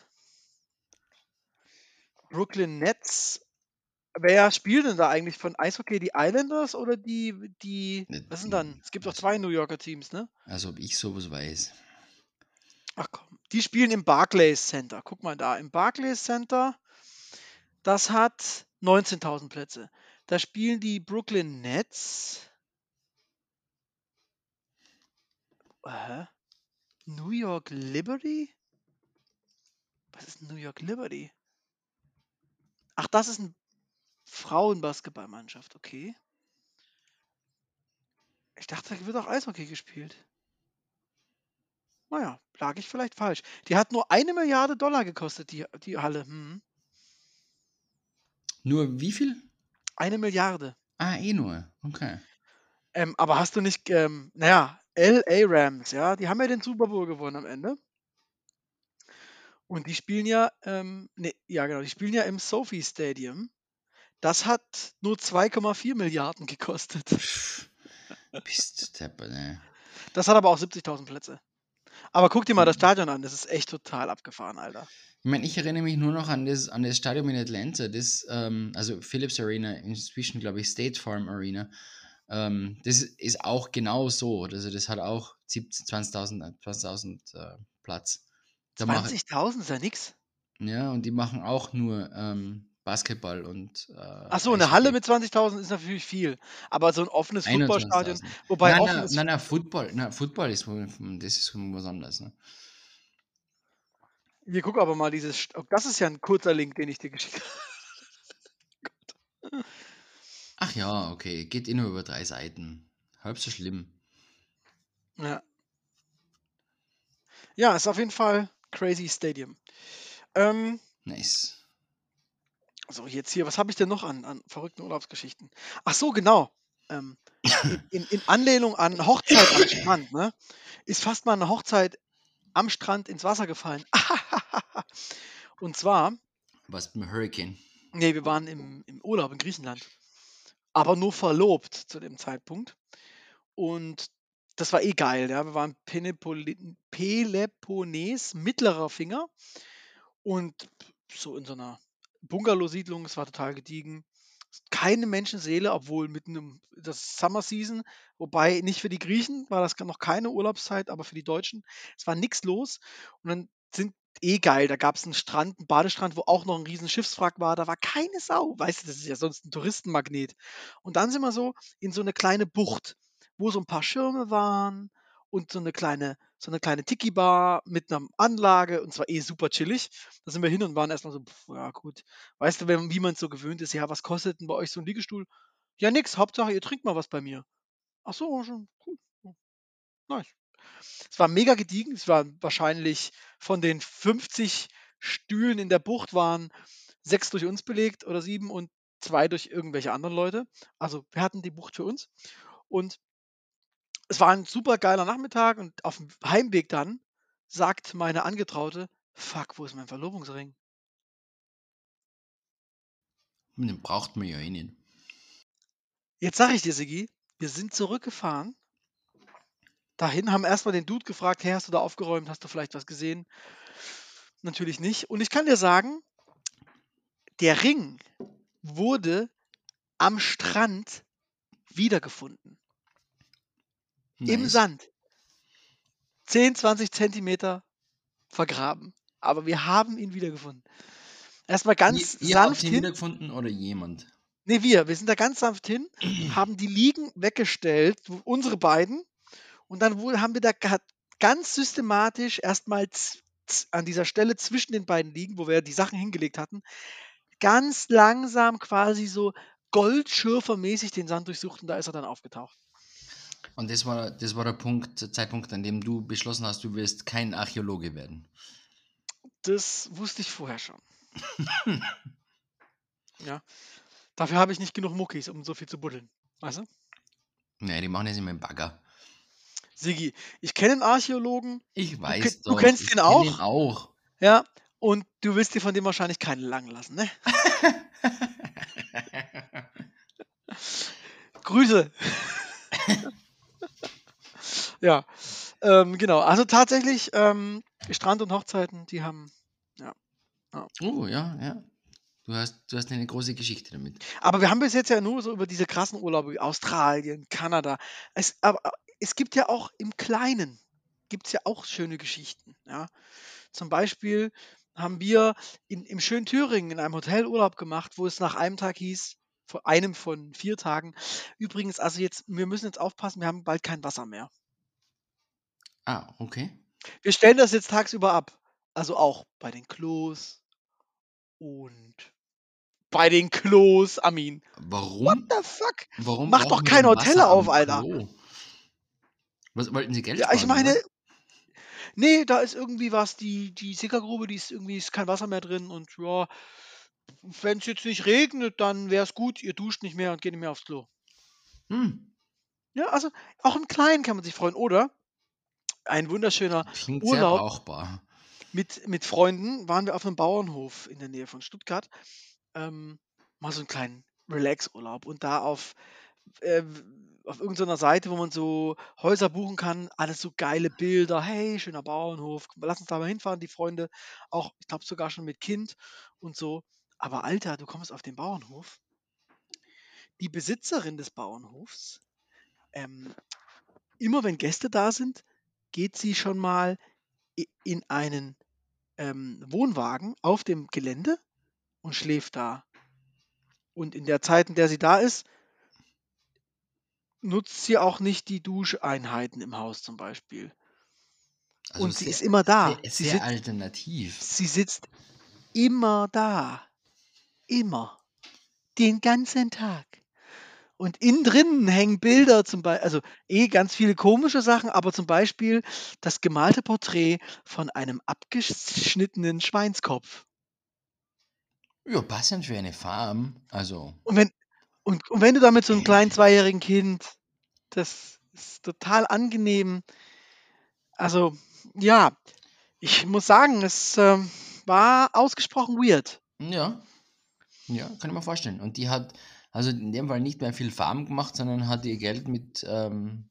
Brooklyn Nets. Wer spielt denn da eigentlich von Eishockey? Die Islanders oder die, die, Ne, was sind dann? Es gibt doch zwei New Yorker Teams, ne? Als ob ich sowas weiß. Ach komm. Die spielen im Barclays Center. Guck mal da. Im Barclays Center, das hat 19.000 Plätze. Da spielen die Brooklyn Nets. Hä? New York Liberty? Was ist New York Liberty? Ach, das ist eine Frauenbasketballmannschaft, okay. Ich dachte, da wird auch Eishockey gespielt. Naja, lag ich vielleicht falsch. Die hat nur eine Milliarde Dollar gekostet, die, die Halle. Hm. Nur wie viel? Eine Milliarde. Ah, eh nur. Okay. Ähm, aber hast du nicht, ähm, naja, LA Rams, ja, die haben ja den Super Bowl gewonnen am Ende. Und die spielen ja, ähm, nee, ja genau, die spielen ja im Sophie Stadium. Das hat nur 2,4 Milliarden gekostet. Bist deppert, ey. Das hat aber auch 70.000 Plätze. Aber guck dir mal das Stadion an, das ist echt total abgefahren, Alter. Ich meine, ich erinnere mich nur noch an das, an das Stadion in Atlanta, das, ähm, also Philips Arena, inzwischen glaube ich State Farm Arena. Ähm, das ist auch genau so. Also das hat auch 17 20.000 20.000 äh, Platz. Da machen, 20.000 ist ja nix. ja, und die machen auch nur ähm, Basketball und äh, Ach so, eine Halle mit 20.000 ist natürlich viel. Aber so ein offenes Footballstadion, 21.000. wobei Nein, offen nein, ist nein, Football, nein, Football ist, das ist was anderes. Ne? Wir gucken aber mal dieses. Oh, Das ist ja ein kurzer Link, den ich dir geschickt habe. Ach ja, okay, geht eh nur über drei Seiten. Halb so schlimm. Ja. ja, ist auf jeden Fall Crazy Stadium. Ähm, Nice. So, jetzt hier, was habe ich denn noch an, an verrückten Urlaubsgeschichten? Ach so, genau. Ähm, in, in, Anlehnung an Hochzeit am Strand, ne? Ist fast mal eine Hochzeit am Strand ins Wasser gefallen. Und zwar, Was beim Hurricane. nee, wir waren im, im Urlaub in Griechenland. Aber nur verlobt zu dem Zeitpunkt. Und das war eh geil. Ja. Wir waren Penepoli- Peloponnes, mittlerer Finger. Und so in so einer Bungalow-Siedlung, es war total gediegen. Keine Menschenseele, obwohl mitten im das Summer Season, wobei nicht für die Griechen war das noch keine Urlaubszeit, aber für die Deutschen. Es war nichts los. Und dann sind eh geil, da gab es einen Strand, einen Badestrand, wo auch noch ein riesen Schiffswrack war. Da war keine Sau. Weißt du, das ist ja sonst ein Touristenmagnet. Und dann sind wir so in so eine kleine Bucht, wo so ein paar Schirme waren und so eine kleine, so eine kleine Tiki-Bar mit einer Anlage und zwar eh super chillig. Da sind wir hin und waren erstmal so, pff, ja gut. Weißt du, wenn, wie man es so gewöhnt ist, ja, was kostet denn bei euch so ein Liegestuhl? Ja, nix, Hauptsache ihr trinkt mal was bei mir. Ach so, schon cool. Nice. Es war mega gediegen. Es waren wahrscheinlich von den 50 Stühlen in der Bucht waren sechs durch uns belegt oder sieben und zwei durch irgendwelche anderen Leute. Also wir hatten die Bucht für uns. Und es war ein super geiler Nachmittag und auf dem Heimweg dann sagt meine Angetraute, fuck, wo ist mein Verlobungsring? Den braucht man ja eh nicht. Jetzt sage ich dir, Sigi, wir sind zurückgefahren. Dahin haben erstmal den Dude gefragt, hey, hast du da aufgeräumt? Hast du vielleicht was gesehen? Natürlich nicht. Und ich kann dir sagen, der Ring wurde am Strand wiedergefunden. Im Nice. Sand. 10, 20 Zentimeter vergraben. Aber wir haben ihn wiedergefunden. Erstmal ganz ihr, ihr habt sanft ihn hin. wiedergefunden oder jemand? Nee, wir. Wir sind da ganz sanft hin, haben die Liegen weggestellt, unsere beiden. Und dann wohl haben wir da ga- ganz systematisch erstmal an dieser Stelle zwischen den beiden Liegen, wo wir die Sachen hingelegt hatten, ganz langsam quasi so goldschürfermäßig den Sand durchsucht und da ist er dann aufgetaucht. Und das war, das war der Punkt, der Zeitpunkt, an dem du beschlossen hast, du wirst kein Archäologe werden. Das wusste ich vorher schon. ja. Dafür habe ich nicht genug Muckis, um so viel zu buddeln. Weißt du? Nee, die machen das immer im Bagger. Sigi, ich kenne einen Archäologen, Ich weiß du doch, kennst ich ihn kenn auch? ihn auch. ja, und du willst dir von dem wahrscheinlich keinen lang lassen, ne? Grüße. ja, ähm, genau. Also tatsächlich, ähm, Strand und Hochzeiten, die haben. Oh, ja, ja. Du hast, du hast eine große Geschichte damit. Aber wir haben bis jetzt ja nur so über diese krassen Urlaube wie Australien, Kanada. Es, aber es gibt ja auch im Kleinen, gibt es ja auch schöne Geschichten. Ja? Zum Beispiel haben wir in, im schönen Thüringen in einem Hotel Urlaub gemacht, wo es nach einem Tag hieß, vor einem von vier Tagen, übrigens, also jetzt, wir müssen jetzt aufpassen, wir haben bald kein Wasser mehr. Ah, okay. Wir stellen das jetzt tagsüber ab. Also auch bei den Klos und bei den Klos, Amin. What Warum? the fuck? Warum Mach doch kein Hotel Wasser auf, Alter. Klo? Was wollten Sie Geld Ja, ich sparen, oder meine, was? nee, da ist irgendwie was, die, die Sickergrube, die ist irgendwie, ist kein Wasser mehr drin und ja, wenn es jetzt nicht regnet, dann wäre es gut, ihr duscht nicht mehr und geht nicht mehr aufs Klo. Hm, Ja, also auch im Kleinen kann man sich freuen. Oder ein wunderschöner klingt sehr Urlaub brauchbar. mit, mit Freunden waren wir auf einem Bauernhof in der Nähe von Stuttgart. Ähm, mal so einen kleinen Relax-Urlaub und da auf, äh, auf irgendeiner Seite, wo man so Häuser buchen kann, alles so geile Bilder. Hey, schöner Bauernhof, lass uns da mal hinfahren, die Freunde. Auch, ich glaube, sogar schon mit Kind und so. Aber Alter, du kommst auf den Bauernhof. Die Besitzerin des Bauernhofs, ähm, immer wenn Gäste da sind, geht sie schon mal in einen ähm, Wohnwagen auf dem Gelände und schläft da. Und in der Zeit, in der sie da ist, nutzt sie auch nicht die Duscheinheiten im Haus zum Beispiel. Also und sie sehr, ist immer da. sehr, Sie, sehr sitzt, alternativ. sie sitzt immer da. Immer. Den ganzen Tag. Und innen drinnen hängen Bilder zum Beispiel, also eh ganz viele komische Sachen, aber zum Beispiel das gemalte Porträt von einem abgeschnittenen Schweinskopf. Ja, passend für eine Farm. Also, Und wenn, und, und wenn du da mit so einem kleinen zweijährigen Kind, das ist total angenehm. Also, ja, ich muss sagen, es ähm, war ausgesprochen weird. ja. Ja, kann ich mir vorstellen. Und die hat, also in dem Fall nicht mehr viel Farm gemacht, sondern hat ihr Geld mit, ähm,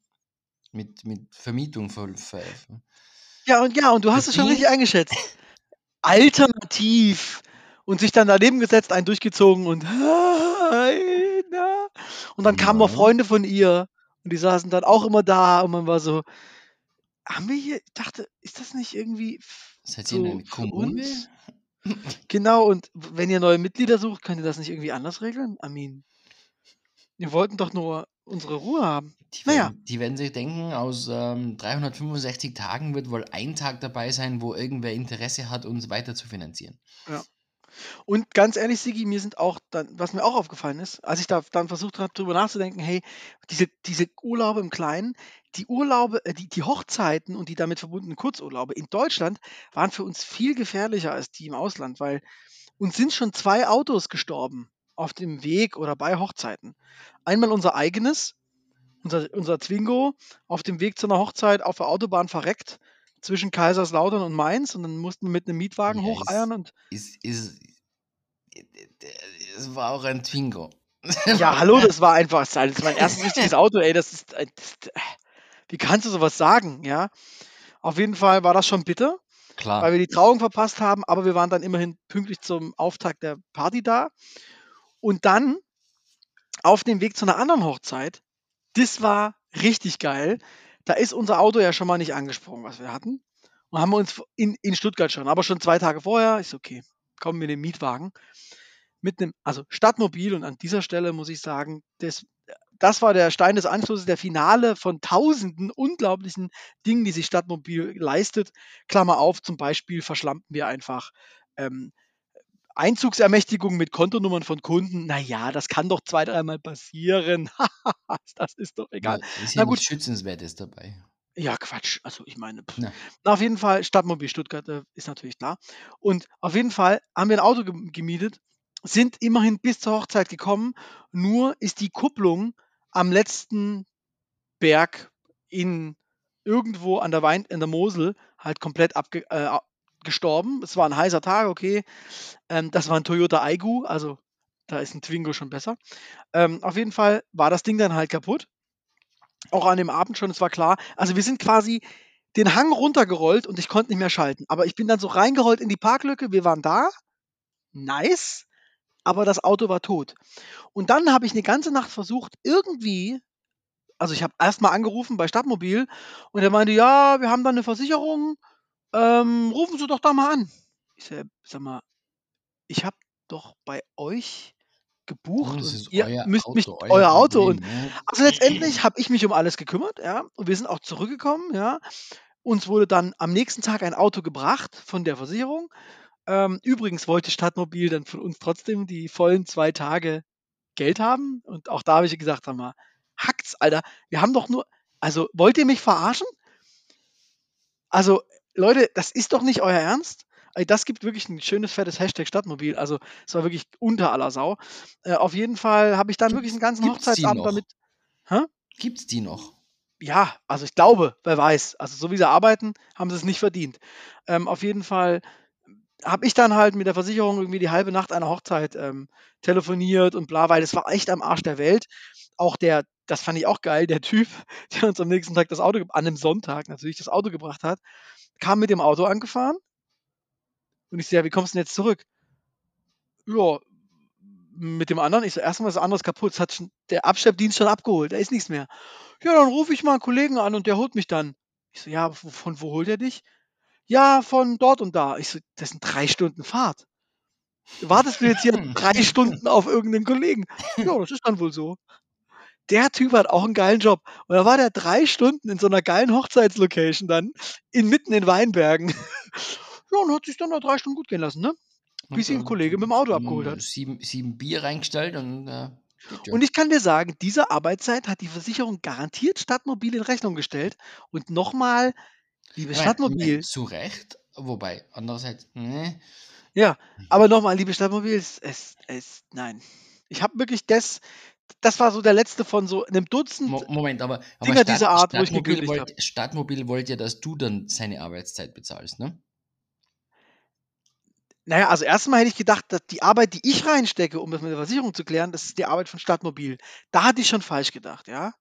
mit, mit Vermietung ver, ver, Ja, und ja, und du hast es schon richtig eingeschätzt. Alternativ. Und sich dann daneben gesetzt, einen durchgezogen und. Und dann kamen noch. Freunde von ihr und die saßen dann auch immer da und man war so, haben wir hier, ich dachte, ist das nicht irgendwie Seid ihr so in einer Kommune? Genau, und wenn ihr neue Mitglieder sucht, könnt ihr das nicht irgendwie anders regeln? Amin. Wir wollten doch nur unsere Ruhe haben. Die Naja. werden, die werden sich denken, aus ähm, 365 Tagen wird wohl ein Tag dabei sein, wo irgendwer Interesse hat, uns weiter zu finanzieren. Und ganz ehrlich, Sigi, mir sind auch dann, was mir auch aufgefallen ist, als ich da dann versucht habe, drüber nachzudenken, hey, diese, diese Urlaube im Kleinen, die Urlaube, äh, die, die Hochzeiten und die damit verbundenen Kurzurlaube in Deutschland waren für uns viel gefährlicher als die im Ausland, weil uns sind schon zwei Autos gestorben auf dem Weg oder bei Hochzeiten. Einmal unser eigenes, unser, unser Twingo, auf dem Weg zu einer Hochzeit auf der Autobahn verreckt zwischen Kaiserslautern und Mainz und dann mussten wir mit einem Mietwagen Ja, hocheiern und Ist, ist, es war auch ein Twingo. Ja, hallo, das war einfach das ist mein erstes richtiges Auto, ey, das ist, äh, das, äh, wie kannst du sowas sagen, ja? Auf jeden Fall war das schon bitter, Klar. weil wir die Trauung verpasst haben, aber wir waren dann immerhin pünktlich zum Auftakt der Party da. Und dann auf dem Weg zu einer anderen Hochzeit, das war richtig geil. Da ist unser Auto ja schon mal nicht angesprungen, was wir hatten. Und haben wir uns in, in Stuttgart schon, aber schon zwei Tage vorher, ist okay, kommen wir in den Mietwagen mit einem, also Stadtmobil und an dieser Stelle muss ich sagen, das, das war der Stein des Anschlusses, der Finale von tausenden unglaublichen Dingen, die sich Stadtmobil leistet. Klammer auf, zum Beispiel verschlammten wir einfach ähm, Einzugsermächtigung mit Kontonummern von Kunden. Naja, das kann doch zwei, dreimal passieren. das ist doch egal. Ja, ist Na ja gut. nichts Schützenswertes dabei. Ja, Quatsch. Also ich meine. Na. Na, auf jeden Fall, Stadtmobil Stuttgart äh, ist natürlich klar. Und auf jeden Fall haben wir ein Auto gem- gemietet, sind immerhin bis zur Hochzeit gekommen. Nur ist die Kupplung am letzten Berg in irgendwo an der Wein, in der Mosel halt komplett abge, äh, gestorben. Es war ein heißer Tag, okay. Ähm, das war ein Toyota Aigu, also da ist ein Twingo schon besser. Ähm, auf jeden Fall war das Ding dann halt kaputt. Auch an dem Abend schon, es war klar. Also wir sind quasi den Hang runtergerollt und ich konnte nicht mehr schalten. Aber ich bin dann so reingerollt in die Parklücke, wir waren da. Nice. Aber das Auto war tot. Und dann habe ich eine ganze Nacht versucht, irgendwie, also ich habe erstmal angerufen bei Stadtmobil und er meinte, ja, wir haben da eine Versicherung, ähm, rufen Sie doch da mal an. Ich sag, sag mal, ich habe doch bei euch gebucht Das und ihr euer müsst mich, Auto, euer Auto und Problem, ne? also letztendlich habe ich mich um alles gekümmert, ja, und wir sind auch zurückgekommen, ja. Uns wurde dann am nächsten Tag ein Auto gebracht von der Versicherung. Ähm, übrigens wollte Stadtmobil dann von uns trotzdem die vollen zwei Tage Geld haben. Und auch da habe ich gesagt, sag mal, hackt's, Alter. Wir haben doch nur, also wollt ihr mich verarschen? Also, Leute, das ist doch nicht euer Ernst. Das gibt wirklich ein schönes, fettes Hashtag Stadtmobil. Also, es war wirklich unter aller Sau. Äh, auf jeden Fall habe ich dann wirklich einen ganzen Hochzeitsabend damit. Gibt's die noch? Ja, also ich glaube, wer weiß. Also so wie sie arbeiten, haben sie es nicht verdient. Ähm, auf jeden Fall habe ich dann halt mit der Versicherung irgendwie die halbe Nacht einer Hochzeit ähm, telefoniert und bla, weil es war echt am Arsch der Welt. Auch der, das fand ich auch geil, der Typ, der uns am nächsten Tag das Auto, an einem Sonntag natürlich das Auto gebracht hat, kam mit dem Auto angefahren und ich so, ja, wie kommst du denn jetzt zurück? Ja, mit dem anderen, ich so, erstmal ist das anderes kaputt, das hat schon, der Abschleppdienst schon abgeholt, da ist nichts mehr. Ja, dann rufe ich mal einen Kollegen an und der holt mich dann. Ich so, ja, von wo holt er dich? Ja, von dort und da. Ich so, das sind drei Stunden Fahrt. Wartest du jetzt hier drei Stunden auf irgendeinen Kollegen? Ja, das ist dann wohl so. Der Typ hat auch einen geilen Job. Und da war der drei Stunden in so einer geilen Hochzeitslocation dann, inmitten in Weinbergen. Ja, und hat sich dann da drei Stunden gut gehen lassen, ne? Bis ihn ein Kollege mit dem Auto abgeholt äh, hat. Sieben, sieben Bier reingestellt und äh. Und ich kann dir sagen, diese Arbeitszeit hat die Versicherung garantiert Stadtmobil in Rechnung gestellt. Und nochmal, liebe mein- Stadtmobil, Zu Recht, wobei, andererseits, ne, ja, aber nochmal, liebe Stadtmobil, es, es, es nein. Ich habe wirklich das, das war so der letzte von so einem Dutzend. Mo Moment, aber, aber Dinger dieser Art, wo ich Stadtmobil, gekündigt wollt, Stadtmobil wollte ja, dass du dann seine Arbeitszeit bezahlst, ne? Naja, also erstmal hätte ich gedacht, dass die Arbeit, die ich reinstecke, um das mit der Versicherung zu klären, das ist die Arbeit von Stadtmobil. Da hatte ich schon falsch gedacht, ja.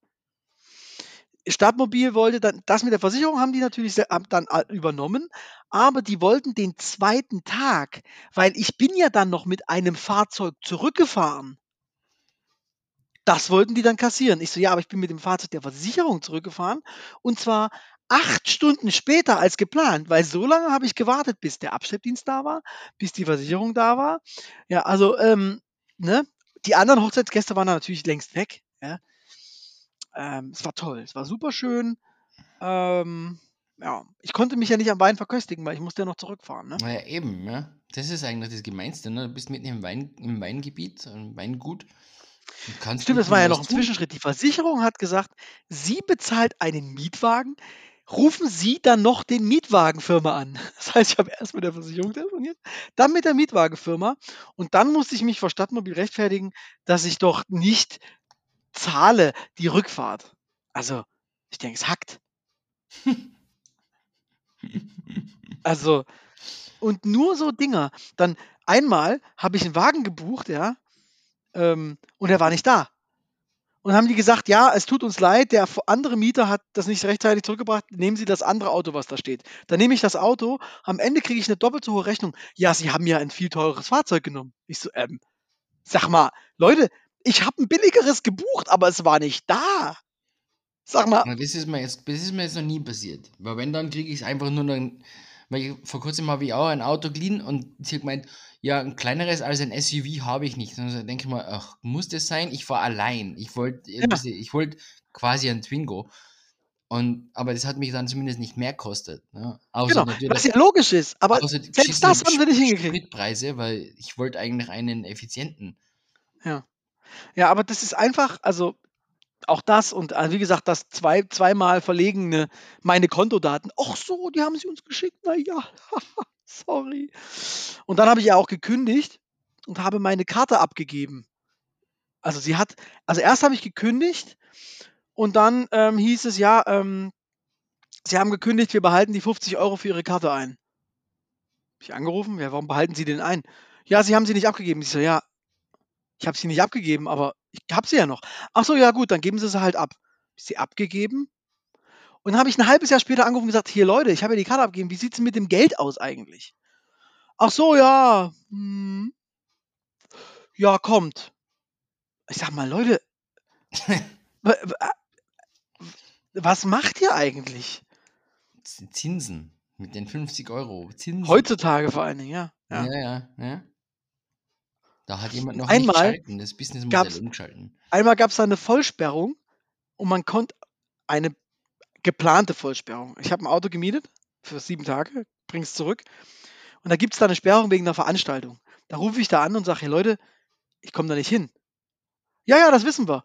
Stadtmobil wollte dann, das mit der Versicherung haben die natürlich dann a- übernommen, aber die wollten den zweiten Tag, weil ich bin ja dann noch mit einem Fahrzeug zurückgefahren. Das wollten die dann kassieren. Ich so, ja, aber ich bin mit dem Fahrzeug der Versicherung zurückgefahren und zwar acht Stunden später als geplant, weil so lange habe ich gewartet, bis der Abschleppdienst da war, bis die Versicherung da war. Ja, also, ähm, ne? Die anderen Hochzeitsgäste waren natürlich längst weg. Ja. Ähm, es war toll, es war super schön. Ähm, ja, ich konnte mich ja nicht am Wein verköstigen, weil ich musste ja noch zurückfahren. Ne? Naja, eben, ja. Das ist eigentlich das Gemeinste, ne? Du bist mitten im, Wein, im Weingebiet, im Weingut. Stimmt, das war ja noch ein tun. Zwischenschritt. Die Versicherung hat gesagt, sie bezahlt einen Mietwagen, rufen Sie dann noch den Mietwagenfirma an. Das heißt, ich habe erst mit der Versicherung telefoniert, dann mit der Mietwagenfirma und dann musste ich mich vor Stadtmobil rechtfertigen, dass ich doch nicht zahle die Rückfahrt. Also, ich denke, es hackt. Also, und nur so Dinger. Dann einmal habe ich einen Wagen gebucht, ja, ähm, und er war nicht da. Und haben die gesagt, ja, es tut uns leid, der andere Mieter hat das nicht rechtzeitig zurückgebracht, nehmen Sie das andere Auto, was da steht. Dann nehme ich das Auto, am Ende kriege ich eine doppelt so hohe Rechnung. Ja, Sie haben ja ein viel teureres Fahrzeug genommen. Ich so, ähm, sag mal, Leute, ich habe ein billigeres gebucht, aber es war nicht da. Sag mal, das, ist mir jetzt, das ist mir jetzt noch nie passiert. Weil wenn, dann kriege ich es einfach nur noch. Weil ich, vor kurzem habe ich auch ein Auto geliehen und sie hat gemeint, ja, ein kleineres als ein SUV habe ich nicht. Und dann denke ich mal, ach, muss das sein? Ich war allein. Ich wollte Ja. ich wollte quasi ein Twingo. Und, aber das hat mich dann zumindest nicht mehr gekostet. Ne? Außer genau, was ja logisch ist, aber selbst das haben sie nicht hingekriegt. Spritpreise, weil ich wollte eigentlich einen effizienten. Ja. Ja, aber das ist einfach, also auch das und äh, wie gesagt, das zwei, zweimal verlegene, meine Kontodaten. Ach so, die haben sie uns geschickt. Na ja, sorry. Und dann habe ich ja auch gekündigt und habe meine Karte abgegeben. Also sie hat, also erst habe ich gekündigt und dann ähm, hieß es ja, ähm, sie haben gekündigt, wir behalten die 50 Euro für ihre Karte ein. Hab ich angerufen, ja, warum behalten sie den ein? Ja, sie haben sie nicht abgegeben. Ich so, ja, ich habe sie nicht abgegeben, aber ich habe sie ja noch. Ach so, ja gut, dann geben Sie sie halt ab. Sie abgegeben. Und dann habe ich ein halbes Jahr später angerufen und gesagt, hier Leute, ich habe ja die Karte abgegeben, wie sieht es mit dem Geld aus eigentlich? Ach so, ja. Hm. Ja, kommt. Ich sag mal, Leute, wa- wa- was macht ihr eigentlich? Zinsen. Mit den 50 Euro. Zinsen. Heutzutage vor allen Dingen, ja. ja. Ja, ja, ja. Da hat jemand noch Einmal nicht das Businessmodell umgeschalten. Einmal gab es da eine Vollsperrung und man konnte eine geplante Vollsperrung. Ich habe ein Auto gemietet für sieben Tage, bring's zurück. Und da gibt es da eine Sperrung wegen einer Veranstaltung. Da rufe ich da an und sage, hey Leute, ich komme da nicht hin. Ja, ja, das wissen wir.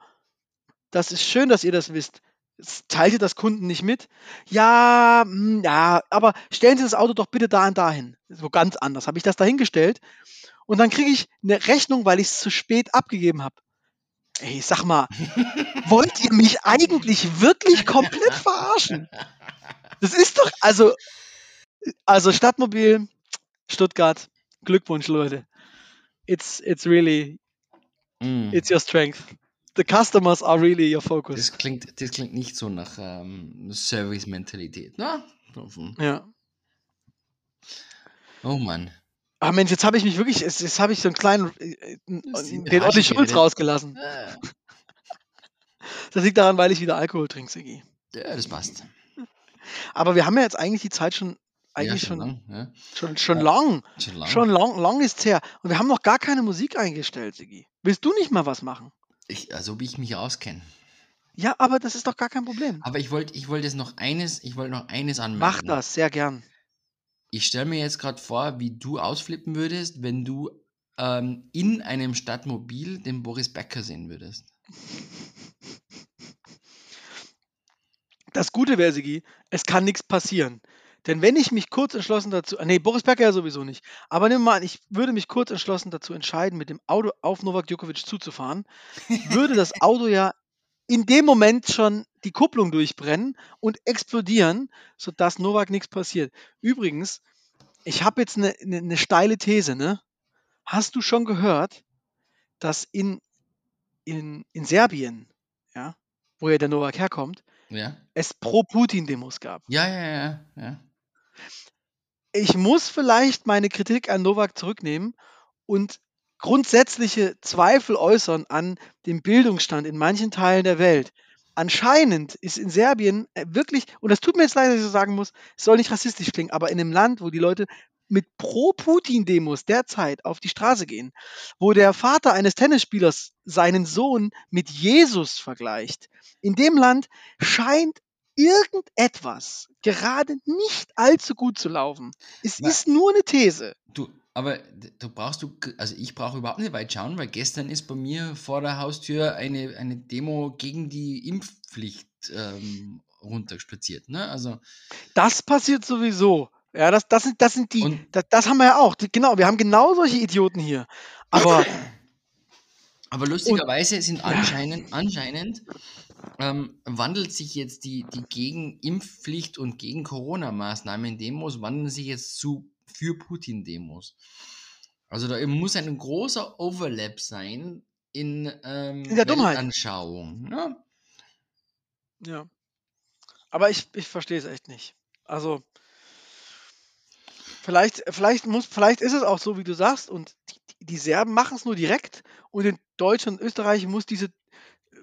Das ist schön, dass ihr das wisst. Jetzt Teilt ihr das Kunden nicht mit? Ja, hm, ja, aber stellen Sie das Auto doch bitte da und dahin. So ganz anders. Habe ich das dahingestellt und dann kriege ich eine Rechnung, weil ich es zu spät abgegeben habe. Ey, sag mal, wollt ihr mich eigentlich wirklich komplett verarschen? Das ist doch, also, also Stadtmobil, Stuttgart, Glückwunsch, Leute. It's, it's really, Mm. it's your strength. The customers are really your focus. Das klingt, das klingt nicht so nach ähm, Service-Mentalität. Na? Ja. Oh Mann. Ah Mensch, jetzt habe ich mich wirklich, jetzt, jetzt habe ich so einen kleinen, äh, ist den Olli Schulz rausgelassen. Äh, Das liegt daran, weil ich wieder Alkohol trinke, Sigi. Ja, das passt. Aber wir haben ja jetzt eigentlich die Zeit schon, Ja, eigentlich schon schon, lang. Ja. schon, schon Ja. lang. Schon lang. Schon lang, lang ist's her. Und wir haben noch gar keine Musik eingestellt, Sigi. Willst du nicht mal was machen? Ich, also wie ich mich auskenne. Ja, aber das ist doch gar kein Problem. Aber ich wollte ich wollte jetzt noch eines, ich wollte noch eines anmerken. Mach das, sehr gern. Ich stelle mir jetzt gerade vor, wie du ausflippen würdest, wenn du ähm, in einem Stadtmobil den Boris Becker sehen würdest. Das Gute wäre, Sigi, es kann nichts passieren. Denn wenn ich mich kurz entschlossen dazu, nee, Boris Becker ja sowieso nicht, aber nimm mal an, ich würde mich kurz entschlossen dazu entscheiden, mit dem Auto auf Novak Djokovic zuzufahren, würde das Auto ja in dem Moment schon die Kupplung durchbrennen und explodieren, sodass Novak nichts passiert. Übrigens, ich habe jetzt eine ne, ne steile These, ne? Hast du schon gehört, dass in, in, in Serbien, ja, wo ja der Novak herkommt, Ja. es Pro-Putin-Demos gab. Ja, ja, ja, ja. Ich muss vielleicht meine Kritik an Novak zurücknehmen und grundsätzliche Zweifel äußern an dem Bildungsstand in manchen Teilen der Welt. Anscheinend ist in Serbien äh, wirklich, und das tut mir jetzt leid, dass ich so sagen muss, es soll nicht rassistisch klingen, aber in einem Land, wo die Leute mit Pro-Putin-Demos derzeit auf die Straße gehen, wo der Vater eines Tennisspielers seinen Sohn mit Jesus vergleicht, in dem Land scheint irgendetwas gerade nicht allzu gut zu laufen. Es Na- ist nur eine These. Du, aber du brauchst du, also ich brauche überhaupt nicht weit schauen, weil gestern ist bei mir vor der Haustür eine, eine Demo gegen die Impfpflicht ähm, runterspaziert. Ne? Also, Das passiert sowieso. Ja, das, das, sind, das sind die, Und- das, das haben wir ja auch. Die, genau, wir haben genau solche Idioten hier. Aber aber lustigerweise sind anscheinend, anscheinend ähm, wandelt sich jetzt die, die gegen Impfpflicht und gegen Corona-Maßnahmen Demos, wandeln sich jetzt zu für Putin-Demos. Also da muss ein großer Overlap sein in, ähm, In der Dummheit. Ne? Ja. Aber ich, ich verstehe es echt nicht. Also, vielleicht, vielleicht muss, vielleicht ist es auch so, wie du sagst, und die, die Serben machen es nur direkt und in Deutschland und Österreich muss diese,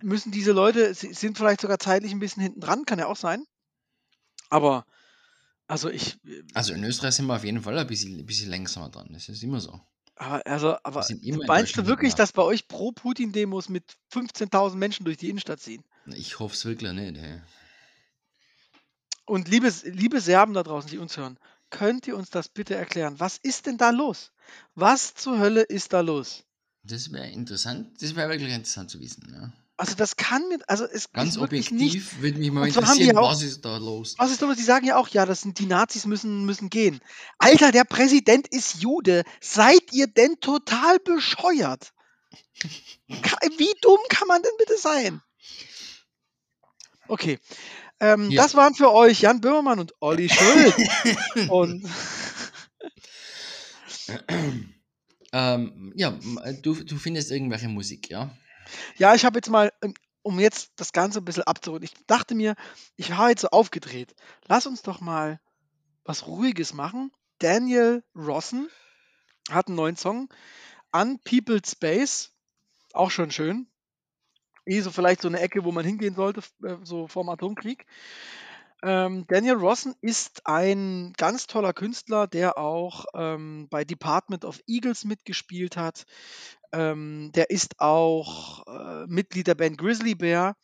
müssen diese Leute, sind vielleicht sogar zeitlich ein bisschen hinten dran, kann ja auch sein. Aber, also ich, Also in Österreich sind wir auf jeden Fall ein bisschen, ein bisschen langsamer dran. Das ist immer so. aber, also, aber meinst du wirklich, dass bei euch Pro-Putin-Demos mit 15.000 Menschen durch die Innenstadt ziehen? Ich hoffe es wirklich nicht. Ey. Und liebe, liebe Serben da draußen, die uns hören, könnt ihr uns das bitte erklären? Was ist denn da los? Was zur Hölle ist da los? Das wäre interessant. Das wäre wirklich interessant zu wissen. Ja. Also das kann mir, also es Ganz ist wirklich nicht. objektiv würde mich mal interessieren, auch- was ist da los? Was ist los? Die sagen ja auch, ja, das sind die Nazis müssen müssen gehen. Alter, der Präsident ist Jude. Seid ihr denn total bescheuert? Wie dumm kann man denn bitte sein? Okay. Ähm, Ja. Das waren für euch Jan Böhmermann und Olli Schuld. und Ähm, ja, du, du findest irgendwelche Musik, ja? Ja, ich habe jetzt mal, ähm, um jetzt das Ganze ein bisschen abzurunden, ich dachte mir, ich habe jetzt so aufgedreht. Lass uns doch mal was Ruhiges machen. Daniel Rossen hat einen neuen Song. Unpeopled Space. Auch schon schön. Eh so vielleicht so eine Ecke, wo man hingehen sollte, äh, so vorm Atomkrieg. Ähm, Daniel Rossen ist ein ganz toller Künstler, der auch ähm, bei Department of Eagles mitgespielt hat. Ähm, der ist auch äh, Mitglied der Band Grizzly Bear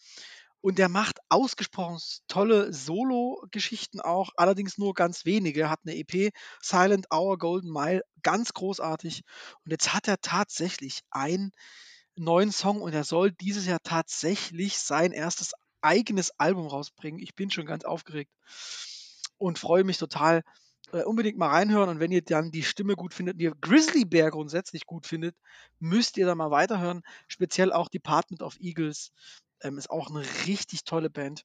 und der macht ausgesprochen tolle Solo-Geschichten auch, allerdings nur ganz wenige. Hat eine EP, Silent Hour, Golden Mile, ganz großartig. Und jetzt hat er tatsächlich einen neuen Song und er soll dieses Jahr tatsächlich sein erstes eigenes Album rausbringen. Ich bin schon ganz aufgeregt und freue mich total. Äh, unbedingt mal reinhören und wenn ihr dann die Stimme gut findet, und ihr Grizzly Bear grundsätzlich gut findet, müsst ihr da mal weiterhören. Speziell auch Department of Eagles ähm, ist auch eine richtig tolle Band.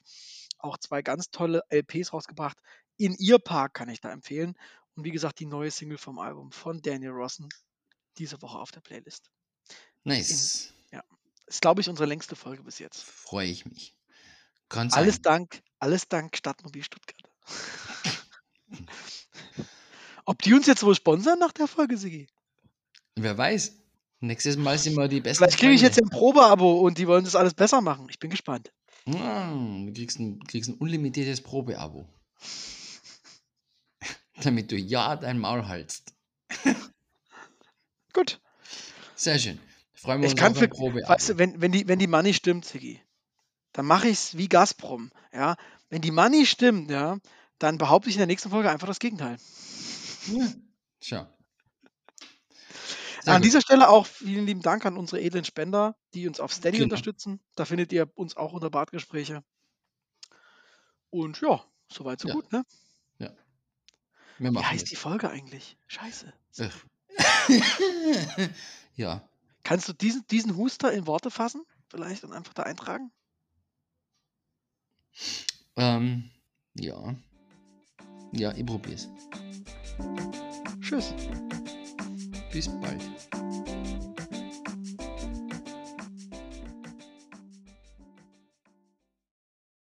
Auch zwei ganz tolle LPs rausgebracht. In Ihr Park kann ich da empfehlen. Und wie gesagt, die neue Single vom Album von Daniel Rossen diese Woche auf der Playlist. Nice. Ist, glaube ich, unsere längste Folge bis jetzt. Freue ich mich. Kann sein. Alles dank, alles dank Stadtmobil Stuttgart. Ob die uns jetzt wohl sponsern nach der Folge, Sigi? Wer weiß. Nächstes Mal sind wir die besten Vielleicht kriege ich jetzt ein Probeabo und die wollen das alles besser machen. Ich bin gespannt. Ah, du kriegst ein, kriegst ein unlimitiertes Probeabo. Damit du ja dein Maul haltst. Gut. Sehr schön. Freuen wir Ich uns kann auf für, Probeabo. weißt du, wenn, wenn, die, wenn die Money stimmt, Sigi, dann mache ich es wie Gazprom. Ja? Wenn die Money stimmt, ja, dann behaupte ich in der nächsten Folge einfach das Gegenteil. ja. Schau. Sehr An gut. dieser Stelle auch vielen lieben Dank an unsere edlen Spender, die uns auf Steady Genau. unterstützen. Da findet ihr uns auch unter Bartgespräche. Und ja, soweit so Ja. gut, ne? Wir Wie heißt die Folge eigentlich? Scheiße. ja. Kannst du diesen, diesen Huster in Worte fassen? Vielleicht und einfach da eintragen? Ähm, ja. Ja, ich probier's. Tschüss. Bis bald.